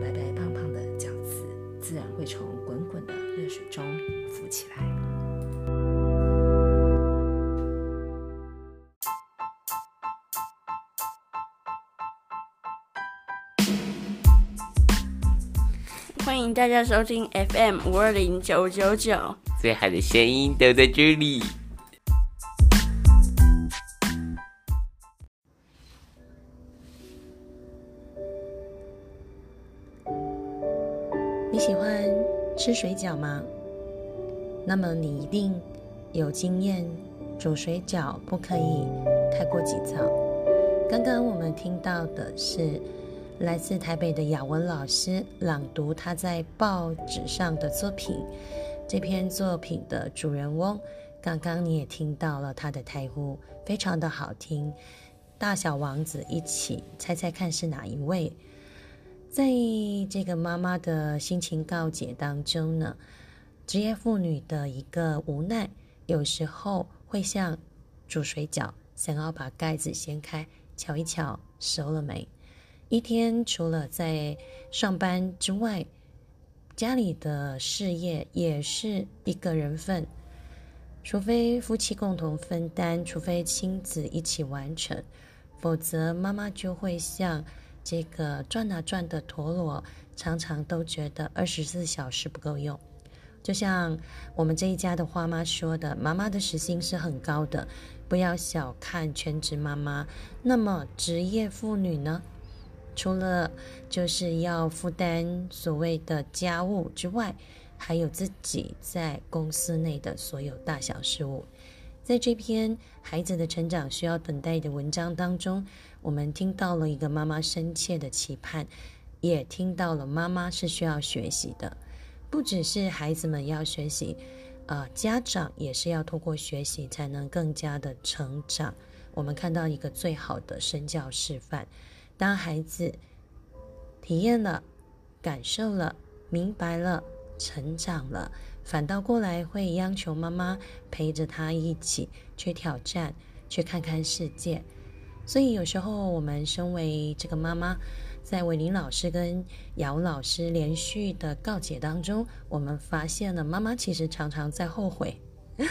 白白胖胖的饺子自然会从滚滚的热水中浮起来。欢迎大家收听 FM 五二零九九九，最好的声音都在这里。吃水饺吗？那么你一定有经验，煮水饺不可以太过急躁。刚刚我们听到的是来自台北的雅文老师朗读他在报纸上的作品。这篇作品的主人翁，刚刚你也听到了他的台呼，非常的好听。大小王子一起猜猜看是哪一位？在这个妈妈的心情告解当中呢，职业妇女的一个无奈，有时候会像煮水饺，想要把盖子掀开，瞧一瞧熟了没。一天除了在上班之外，家里的事业也是一个人份，除非夫妻共同分担，除非亲子一起完成，否则妈妈就会像。这个转啊转的陀螺，常常都觉得二十四小时不够用。就像我们这一家的花妈说的，妈妈的时薪是很高的，不要小看全职妈妈。那么职业妇女呢？除了就是要负担所谓的家务之外，还有自己在公司内的所有大小事务。在这篇孩子的成长需要等待的文章当中，我们听到了一个妈妈深切的期盼，也听到了妈妈是需要学习的，不只是孩子们要学习，呃，家长也是要通过学习才能更加的成长。我们看到一个最好的身教示范，当孩子体验了、感受了、明白了、成长了。反倒过来会央求妈妈陪着他一起去挑战，去看看世界。所以有时候我们身为这个妈妈，在伟林老师跟姚老师连续的告解当中，我们发现了妈妈其实常常在后悔。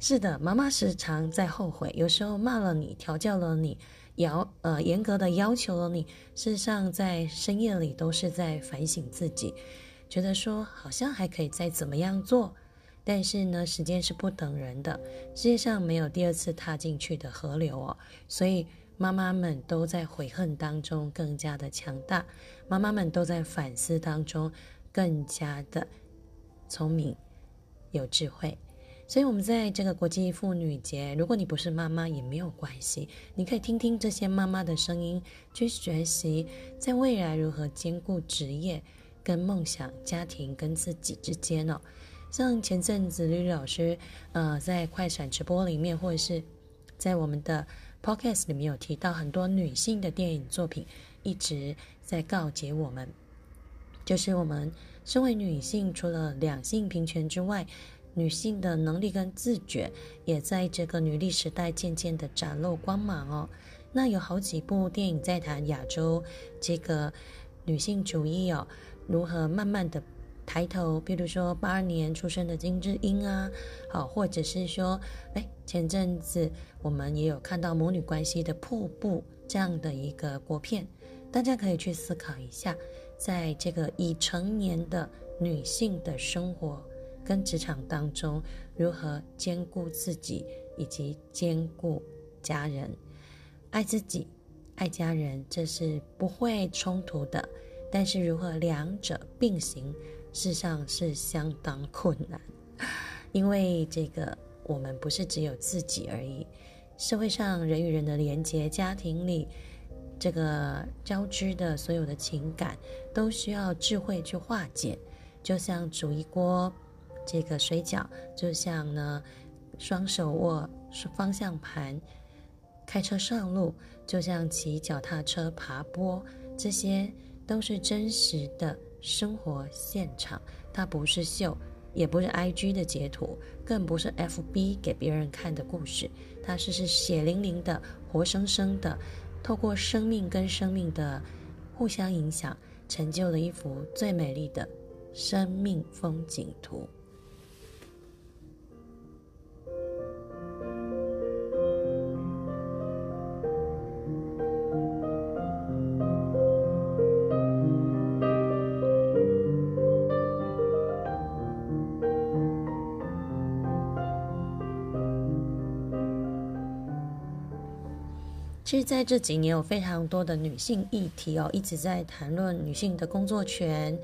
是的，妈妈时常在后悔，有时候骂了你，调教了你，要呃严格的要求了你，事实上在深夜里都是在反省自己。觉得说好像还可以再怎么样做，但是呢，时间是不等人的，世界上没有第二次踏进去的河流哦，所以妈妈们都在悔恨当中更加的强大，妈妈们都在反思当中更加的聪明有智慧，所以我们在这个国际妇女节，如果你不是妈妈也没有关系，你可以听听这些妈妈的声音，去学习在未来如何兼顾职业。跟梦想、家庭跟自己之间哦，像前阵子绿绿老师，呃，在快闪直播里面，或者是在我们的 podcast 里面有提到很多女性的电影作品，一直在告诫我们，就是我们身为女性，除了两性平权之外，女性的能力跟自觉，也在这个女力时代渐渐的展露光芒哦。那有好几部电影在谈亚洲这个女性主义哦。如何慢慢的抬头？比如说八二年出生的金智英啊，好，或者是说，哎，前阵子我们也有看到母女关系的瀑布这样的一个国片，大家可以去思考一下，在这个已成年的女性的生活跟职场当中，如何兼顾自己以及兼顾家人，爱自己，爱家人，这是不会冲突的。但是如何两者并行，事实上是相当困难，因为这个我们不是只有自己而已，社会上人与人的连接，家庭里这个交织的所有的情感，都需要智慧去化解。就像煮一锅这个水饺，就像呢双手握方向盘开车上路，就像骑脚踏车爬坡这些。都是真实的生活现场，它不是秀，也不是 I G 的截图，更不是 F B 给别人看的故事，它是是血淋淋的、活生生的，透过生命跟生命的互相影响，成就了一幅最美丽的生命风景图。其实，在这几年有非常多的女性议题哦，一直在谈论女性的工作权、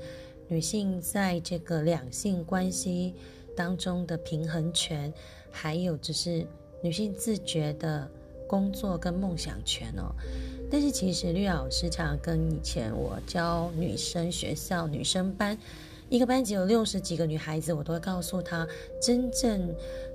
女性在这个两性关系当中的平衡权，还有就是女性自觉的工作跟梦想权哦。但是，其实绿老师常跟以前我教女生学校女生班，一个班级有六十几个女孩子，我都会告诉她，真正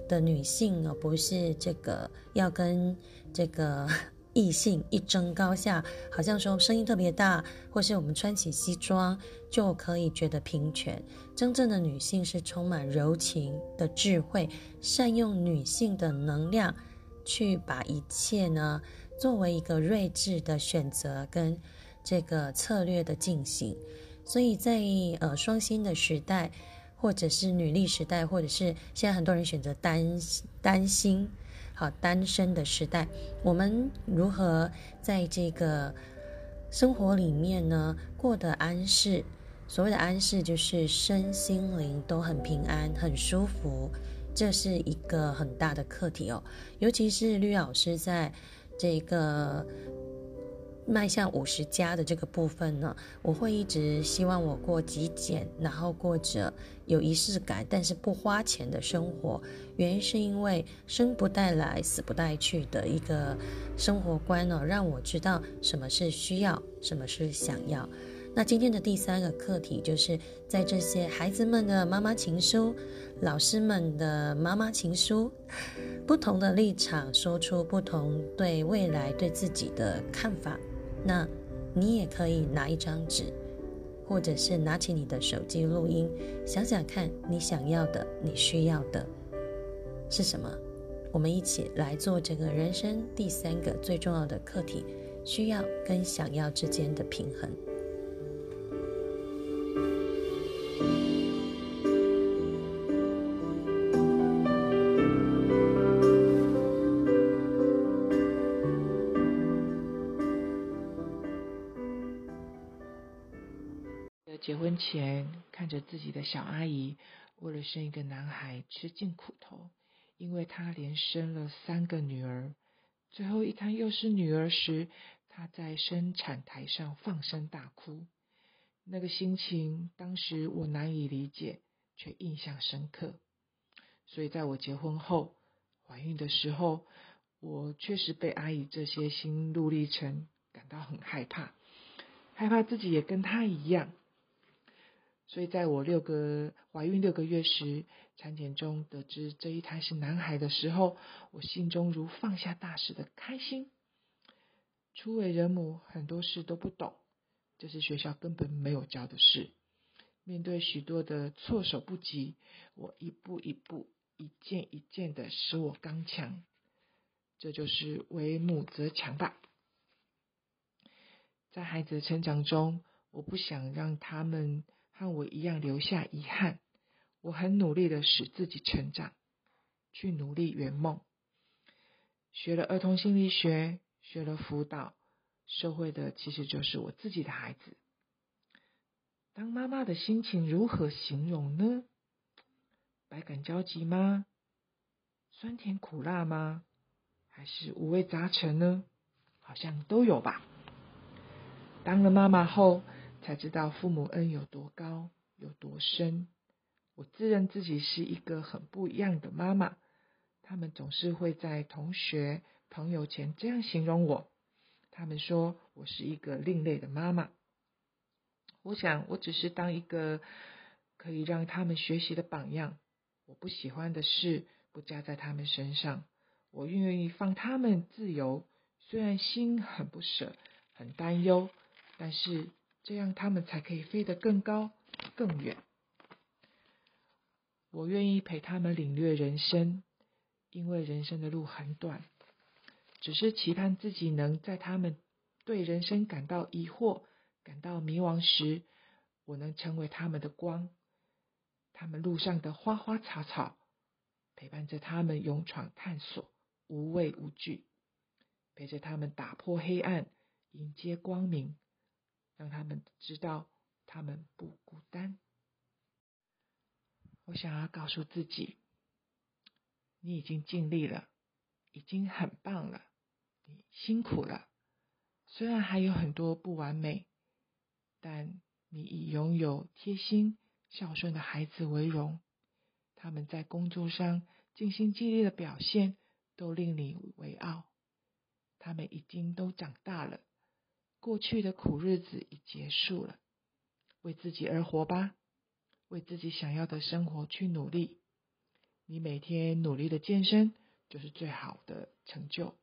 的女性哦，不是这个要跟这个。异性一争高下，好像说声音特别大，或是我们穿起西装就可以觉得平权。真正的女性是充满柔情的智慧，善用女性的能量，去把一切呢作为一个睿智的选择跟这个策略的进行。所以在呃双薪的时代，或者是女力时代，或者是现在很多人选择单单薪。好，单身的时代，我们如何在这个生活里面呢过得安适？所谓的安适，就是身心灵都很平安、很舒服，这是一个很大的课题哦。尤其是绿老师在这个迈向五十加的这个部分呢，我会一直希望我过极简，然后过着有仪式感，但是不花钱的生活。原因是因为生不带来，死不带去的一个生活观呢，让我知道什么是需要，什么是想要。那今天的第三个课题，就是在这些孩子们的妈妈情书、老师们的妈妈情书，不同的立场说出不同对未来、对自己的看法。那，你也可以拿一张纸，或者是拿起你的手机录音，想想看你想要的、你需要的是什么。我们一起来做这个人生第三个最重要的课题：需要跟想要之间的平衡。结婚前，看着自己的小阿姨为了生一个男孩吃尽苦头，因为她连生了三个女儿，最后一胎又是女儿时，她在生产台上放声大哭。那个心情，当时我难以理解，却印象深刻。所以在我结婚后，怀孕的时候，我确实被阿姨这些心路历程感到很害怕，害怕自己也跟她一样。所以，在我六个怀孕六个月时，产检中得知这一胎是男孩的时候，我心中如放下大石的开心。初为人母，很多事都不懂，这是学校根本没有教的事。面对许多的措手不及，我一步一步、一件一件的使我刚强。这就是为母则强吧。在孩子的成长中，我不想让他们。和我一样留下遗憾，我很努力的使自己成长，去努力圆梦。学了儿童心理学，学了辅导，受惠的其实就是我自己的孩子。当妈妈的心情如何形容呢？百感交集吗？酸甜苦辣吗？还是五味杂陈呢？好像都有吧。当了妈妈后。才知道父母恩有多高，有多深。我自认自己是一个很不一样的妈妈，他们总是会在同学、朋友前这样形容我。他们说我是一个另类的妈妈。我想，我只是当一个可以让他们学习的榜样。我不喜欢的事不加在他们身上，我愿意放他们自由。虽然心很不舍，很担忧，但是。这样，他们才可以飞得更高、更远。我愿意陪他们领略人生，因为人生的路很短。只是期盼自己能在他们对人生感到疑惑、感到迷茫时，我能成为他们的光，他们路上的花花草草，陪伴着他们勇闯探索，无畏无惧，陪着他们打破黑暗，迎接光明。让他们知道，他们不孤单。我想要告诉自己，你已经尽力了，已经很棒了，你辛苦了。虽然还有很多不完美，但你以拥有贴心、孝顺的孩子为荣。他们在工作上尽心尽力的表现，都令你为傲。他们已经都长大了。过去的苦日子已结束了，为自己而活吧，为自己想要的生活去努力。你每天努力的健身，就是最好的成就。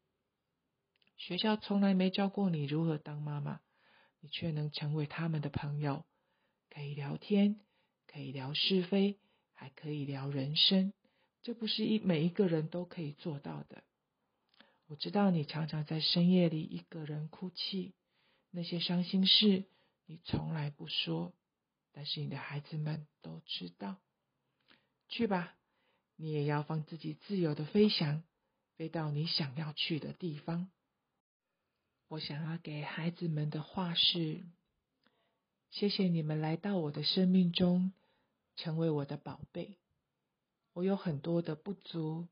学校从来没教过你如何当妈妈，你却能成为他们的朋友，可以聊天，可以聊是非，还可以聊人生。这不是一每一个人都可以做到的。我知道你常常在深夜里一个人哭泣。那些伤心事，你从来不说，但是你的孩子们都知道。去吧，你也要放自己自由的飞翔，飞到你想要去的地方。我想要给孩子们的话是：谢谢你们来到我的生命中，成为我的宝贝。我有很多的不足，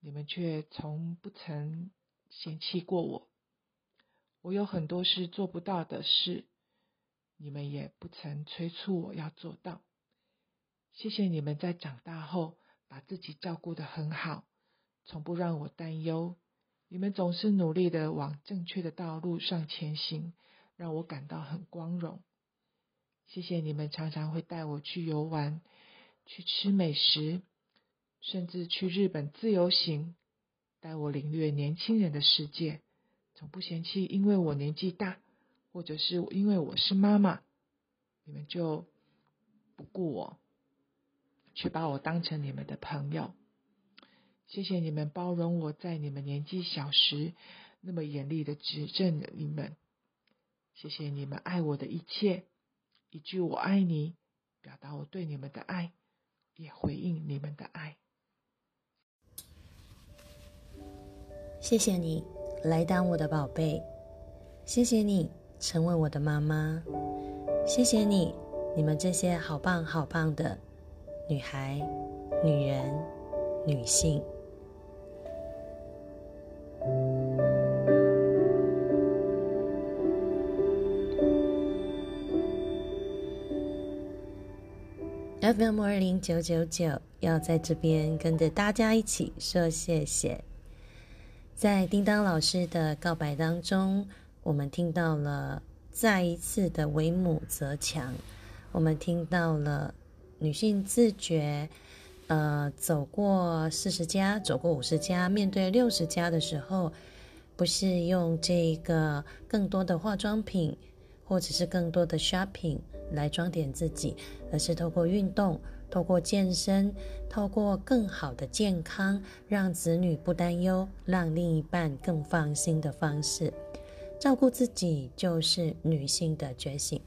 你们却从不曾嫌弃过我。我有很多是做不到的事，你们也不曾催促我要做到。谢谢你们在长大后把自己照顾得很好，从不让我担忧。你们总是努力的往正确的道路上前行，让我感到很光荣。谢谢你们常常会带我去游玩，去吃美食，甚至去日本自由行，带我领略年轻人的世界。从不嫌弃，因为我年纪大，或者是因为我是妈妈，你们就不顾我，去把我当成你们的朋友。谢谢你们包容我在你们年纪小时那么严厉的指正你们。谢谢你们爱我的一切，一句“我爱你”，表达我对你们的爱，也回应你们的爱。谢谢你。来当我的宝贝，谢谢你成为我的妈妈，谢谢你，你们这些好棒好棒的女孩、女人、女性。FM 二零九九九要在这边跟着大家一起说谢谢。在叮当老师的告白当中，我们听到了再一次的为母则强，我们听到了女性自觉，呃，走过四十家，走过五十家，面对六十家的时候，不是用这个更多的化妆品，或者是更多的 shopping 来装点自己，而是透过运动。透过健身，透过更好的健康，让子女不担忧，让另一半更放心的方式，照顾自己就是女性的觉醒。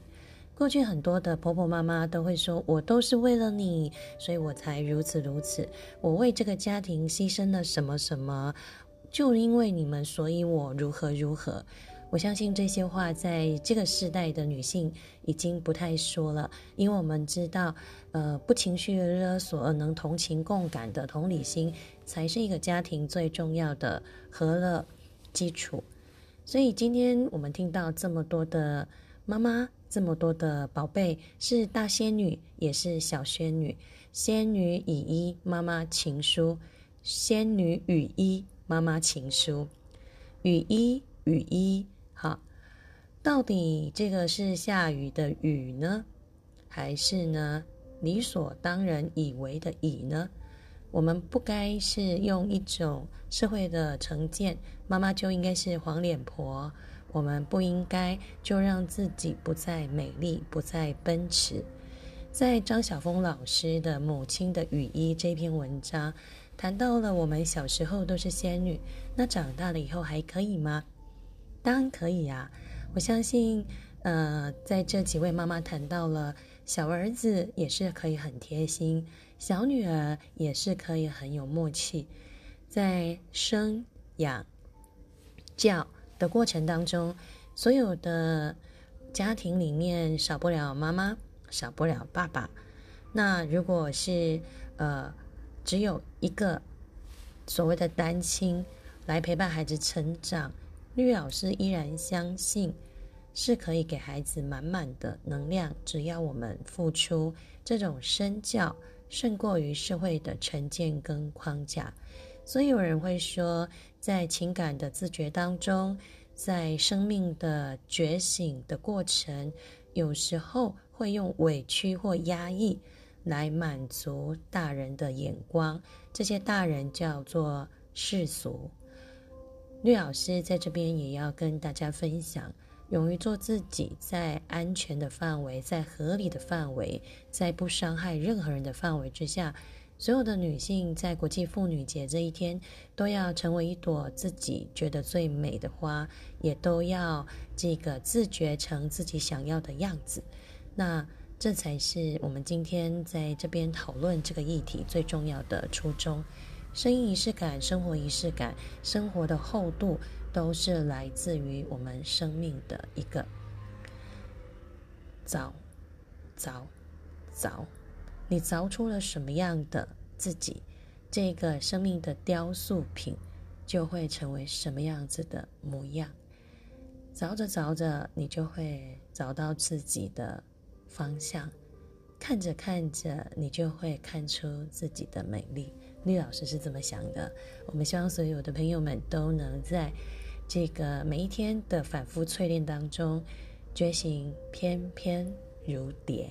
过去很多的婆婆妈妈都会说：“我都是为了你，所以我才如此如此。我为这个家庭牺牲了什么什么，就因为你们，所以我如何如何。”我相信这些话在这个时代的女性已经不太说了，因为我们知道，呃，不情绪勒索而能同情共感的同理心，才是一个家庭最重要的和乐基础。所以今天我们听到这么多的妈妈，这么多的宝贝，是大仙女，也是小仙女。仙女以一妈妈情书，仙女雨衣妈妈情书，雨衣雨衣。好，到底这个是下雨的雨呢，还是呢理所当然以为的以呢？我们不该是用一种社会的成见，妈妈就应该是黄脸婆，我们不应该就让自己不再美丽，不再奔驰。在张晓峰老师的《母亲的雨衣》这篇文章，谈到了我们小时候都是仙女，那长大了以后还可以吗？当然可以呀，我相信，呃，在这几位妈妈谈到了小儿子也是可以很贴心，小女儿也是可以很有默契，在生养教的过程当中，所有的家庭里面少不了妈妈，少不了爸爸。那如果是呃只有一个所谓的单亲来陪伴孩子成长。绿老师依然相信，是可以给孩子满满的能量，只要我们付出这种身教，胜过于社会的成见跟框架。所以有人会说，在情感的自觉当中，在生命的觉醒的过程，有时候会用委屈或压抑来满足大人的眼光，这些大人叫做世俗。绿老师在这边也要跟大家分享：勇于做自己，在安全的范围，在合理的范围，在不伤害任何人的范围之下，所有的女性在国际妇女节这一天，都要成为一朵自己觉得最美的花，也都要这个自觉成自己想要的样子。那这才是我们今天在这边讨论这个议题最重要的初衷。生意仪式感、生活仪式感、生活的厚度，都是来自于我们生命的一个凿、凿、凿。你凿出了什么样的自己，这个生命的雕塑品就会成为什么样子的模样。凿着凿着，你就会找到自己的方向；看着看着，你就会看出自己的美丽。绿老师是这么想的。我们希望所有的朋友们都能在这个每一天的反复淬炼当中，觉醒翩翩如蝶。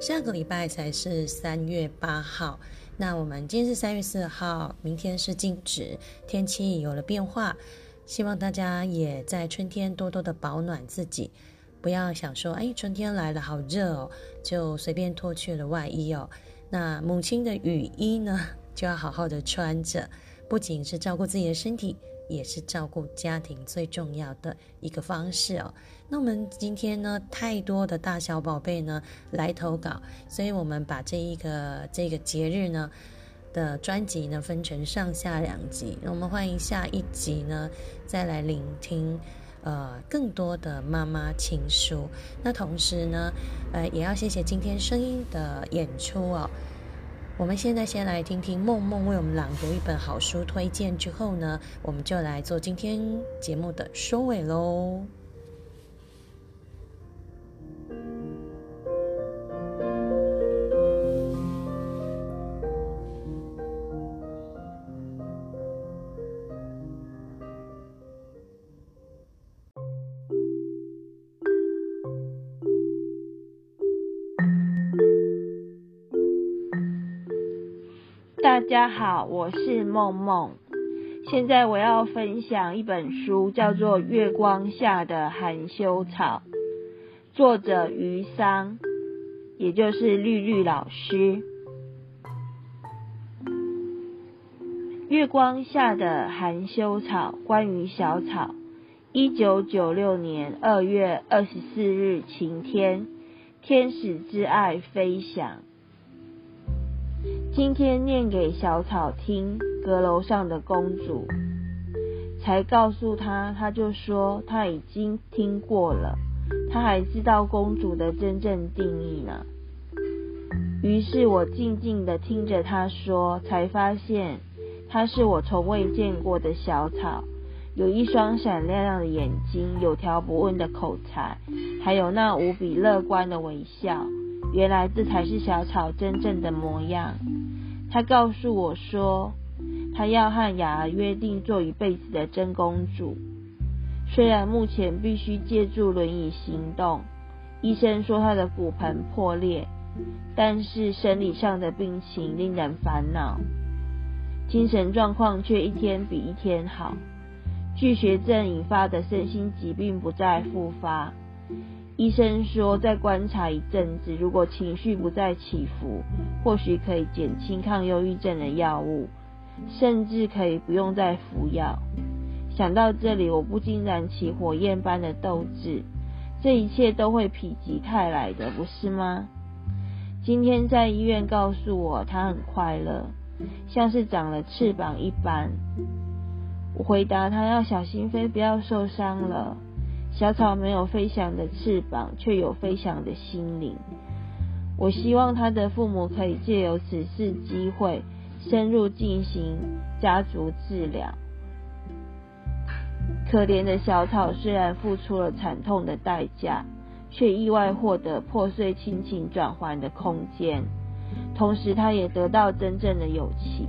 下个礼拜才是三月八号，那我们今天是三月四号，明天是静止，天气有了变化，希望大家也在春天多多的保暖自己，不要想说，哎，春天来了，好热哦，就随便脱去了外衣哦。那母亲的雨衣呢，就要好好的穿着，不仅是照顾自己的身体。也是照顾家庭最重要的一个方式哦。那我们今天呢，太多的大小宝贝呢来投稿，所以我们把这一个这个节日呢的专辑呢分成上下两集。那我们欢迎下一集呢再来聆听呃更多的妈妈情书。那同时呢，呃也要谢谢今天声音的演出哦。我们现在先来听听梦梦为我们朗读一本好书推荐，之后呢，我们就来做今天节目的收尾喽。大家好，我是梦梦。现在我要分享一本书，叫做《月光下的含羞草》，作者于桑，也就是绿绿老师。月光下的含羞草，关于小草。一九九六年二月二十四日晴天，天使之爱飞翔。今天念给小草听，阁楼上的公主才告诉他，他就说他已经听过了，他还知道公主的真正定义呢。于是我静静的听着他说，才发现他是我从未见过的小草，有一双闪亮亮的眼睛，有条不紊的口才，还有那无比乐观的微笑。原来这才是小草真正的模样。他告诉我说，他要和雅儿约定做一辈子的真公主。虽然目前必须借助轮椅行动，医生说他的骨盆破裂，但是生理上的病情令人烦恼，精神状况却一天比一天好。巨血症引发的身心疾病不再复发。医生说，再观察一阵子，如果情绪不再起伏，或许可以减轻抗忧郁症的药物，甚至可以不用再服药。想到这里，我不禁燃起火焰般的斗志。这一切都会否极泰来的，不是吗？今天在医院告诉我，他很快乐，像是长了翅膀一般。我回答他要小心飞，不要受伤了。小草没有飞翔的翅膀，却有飞翔的心灵。我希望他的父母可以借由此次机会，深入进行家族治疗。可怜的小草虽然付出了惨痛的代价，却意外获得破碎亲情转还的空间，同时他也得到真正的友情，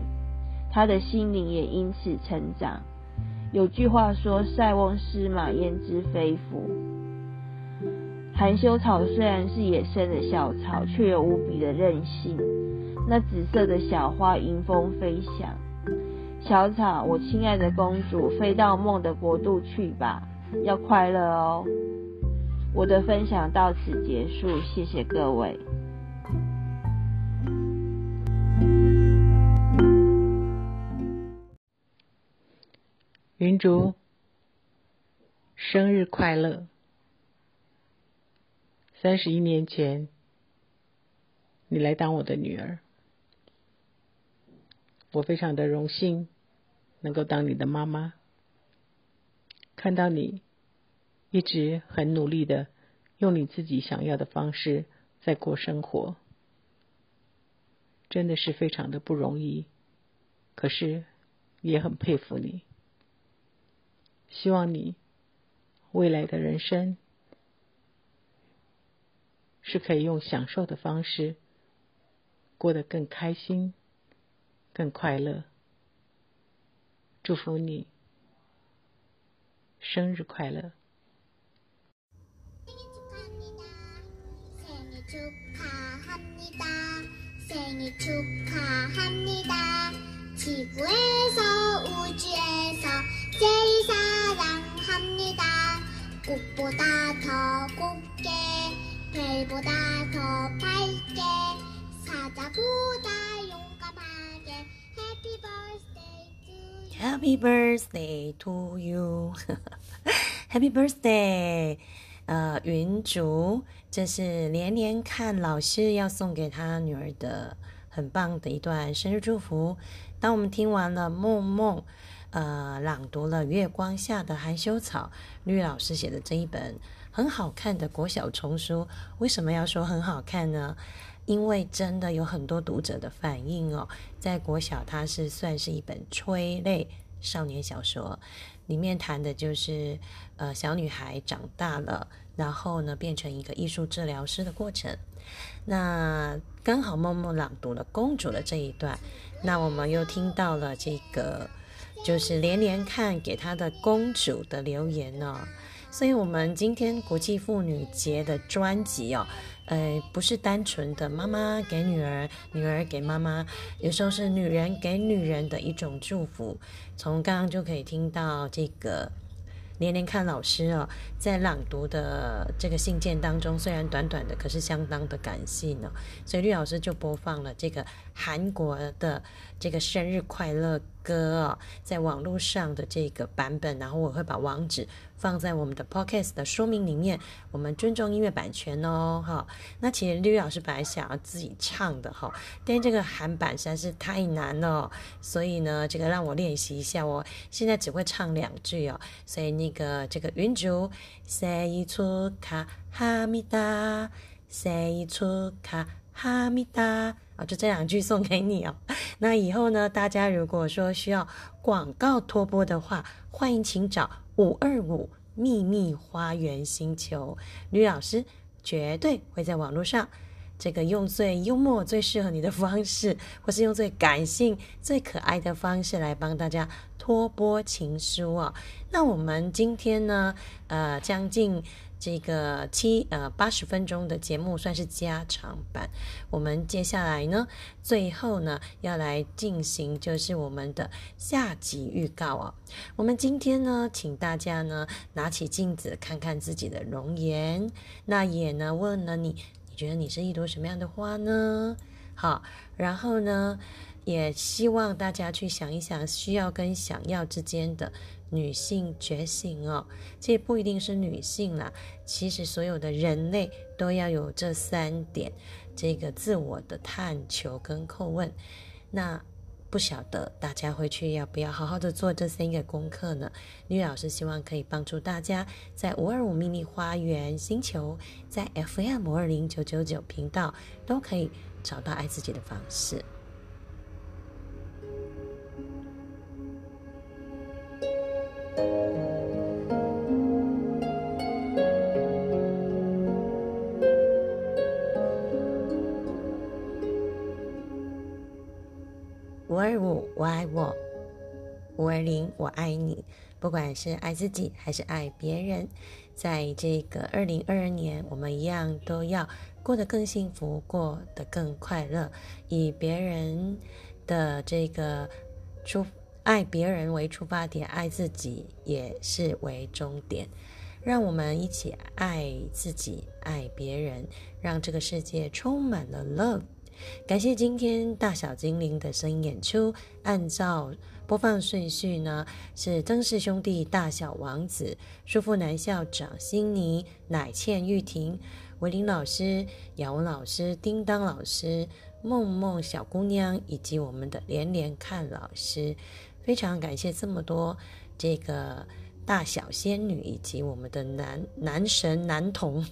他的心灵也因此成长。有句话说：“塞翁失马，焉知非福。”含羞草虽然是野生的小草，却有无比的韧性。那紫色的小花迎风飞翔。小草，我亲爱的公主，飞到梦的国度去吧，要快乐哦！我的分享到此结束，谢谢各位。云竹，生日快乐！三十一年前，你来当我的女儿，我非常的荣幸能够当你的妈妈。看到你一直很努力的用你自己想要的方式在过生活，真的是非常的不容易。可是也很佩服你，希望你未来的人生是可以用享受的方式过得更开心、更快乐。祝福你生日快乐！ 축하합니다. 생일 축하합니다. 지구에서 우주에서 꽃보다 더 곱게 별보다 더 밝게 사자보다 용감하게 Happy birthday to you. Happy birthday to you. Happy birthday. 呃，云竹，这是连连看老师要送给他女儿的很棒的一段生日祝福。当我们听完了梦梦， 呃，朗读了《月光下的含羞草》，绿老师写的这一本很好看的国小丛书，为什么要说很好看呢？因为真的有很多读者的反应哦，在国小它是算是一本催泪少年小说。里面谈的就是，呃，小女孩长大了，然后呢，变成一个艺术治疗师的过程。那刚好默默朗读了公主的这一段，那我们又听到了这个，就是连连看给她的公主的留言呢。所以，我们今天国际妇女节的专辑哦。呃，不是单纯的妈妈给女儿，女儿给妈妈，有时候是女人给女人的一种祝福。从刚刚就可以听到这个连连看老师哦，在朗读的这个信件当中，虽然短短的，可是相当的感性呢。所以绿老师就播放了这个韩国的这个生日快乐歌哦，在网络上的这个版本，然后我会把网址。放在我们的 podcast 的说明里面，我们尊重音乐版权哦，哈。那其实绿老师本来想要自己唱的哈，但这个韩版实在是太难了，所以呢，这个让我练习一下。我现在只会唱两句哦，所以那个这个云竹塞一出卡哈密达，塞一出卡哈密达啊，就这两句送给你哦。那以后呢，大家如果说需要广告托播的话，欢迎请找。五二五秘密花园星球，吕老师绝对会在网络上，这个用最幽默、最适合你的方式，或是用最感性、最可爱的方式来帮大家托播情书啊。那我们今天呢，呃，将近。这个七呃八十分钟的节目算是加长版。我们接下来呢，最后呢要来进行就是我们的下集预告哦。我们今天呢，请大家呢拿起镜子看看自己的容颜。那也呢问了，你觉得你是一朵什么样的花呢？好，然后呢，也希望大家去想一想需要跟想要之间的。女性觉醒哦，这不一定是女性啦，其实所有的人类都要有这三点，这个自我的探求跟叩问。那不晓得大家回去要不要好好的做这三个功课呢？女老师希望可以帮助大家在五二五秘密花园星球，在 FM 五二零九九九频道都可以找到爱自己的方式。五二五，我爱我；五二零，我爱你。不管是爱自己还是爱别人，在这个二零二二年，我们一样都要过得更幸福，过得更快乐，以别人的这个出。爱别人为出发点，爱自己也是为终点。让我们一起爱自己，爱别人，让这个世界充满了 love。感谢今天大小精灵的声音演出。按照播放顺序呢，是曾氏兄弟、大小王子、舒富南校长、辛尼、乃倩、玉婷、维林老师、雅文老师、叮当老师、梦梦小姑娘，以及我们的连连看老师。非常感谢这么多这个大小仙女以及我们的男男神男童。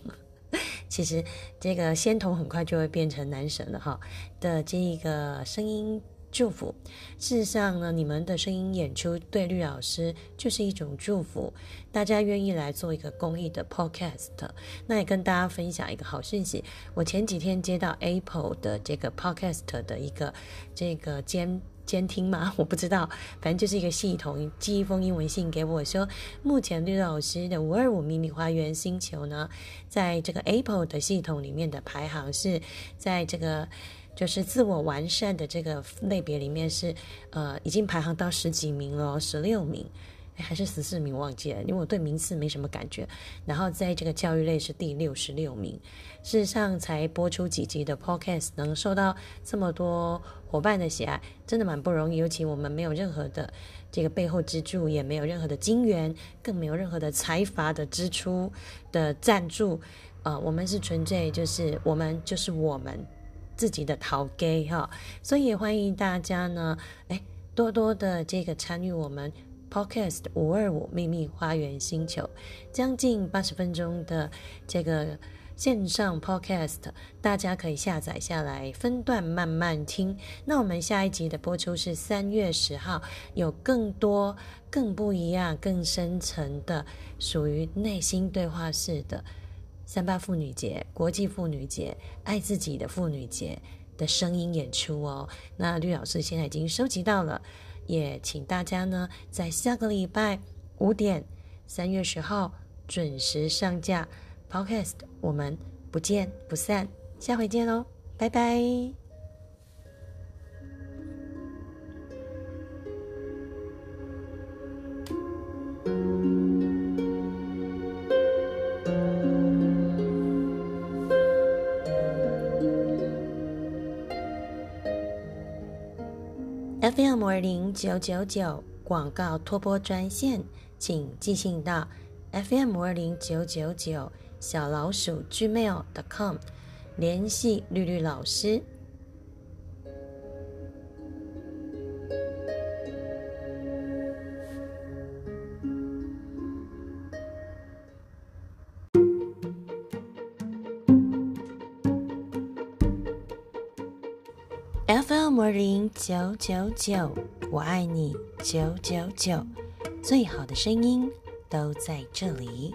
其实这个仙童很快就会变成男神了哈的这一个声音祝福。事实上呢，你们的声音演出对绿老师就是一种祝福。大家愿意来做一个公益的 podcast，那也跟大家分享一个好讯息。我前几天接到 Apple 的这个 podcast 的一个这个监。监听吗？我不知道，反正就是一个系统寄一封英文信给我说，目前绿老师的五二五秘密花园星球呢，在这个 Apple 的系统里面的排行是在这个就是自我完善的这个类别里面是呃已经排行到十几名了，十六名。还是十四名忘记了，因为我对名次没什么感觉。然后在这个教育类是第六十六名。事实上，才播出几集的 Podcast 能受到这么多伙伴的喜爱，真的蛮不容易。尤其我们没有任何的这个背后支柱，也没有任何的金源，更没有任何的财阀的支出的赞助。呃，我们是纯粹就是我们就是我们自己的淘 gay 哈。所以也欢迎大家呢，哎，多多的这个参与我们。Podcast 五二五秘密花园星球，将近八十分钟的这个线上 Podcast，大家可以下载下来分段慢慢听。那我们下一集的播出是三月十号，有更多、更不一样、更深层的属于内心对话式的三八妇女节、国际妇女节、爱自己的妇女节的声音演出哦。那绿老师现在已经收集到了。也请大家呢，在下个礼拜五点，三月十号准时上架 Podcast，我们不见不散，下回见喽，拜拜。FM 二零九九九广告托播专线，请寄信到 FM 二零九九九小老鼠 Gmail.com 联系绿绿老师。魔灵九九九，我爱你九九九，最好的声音都在这里。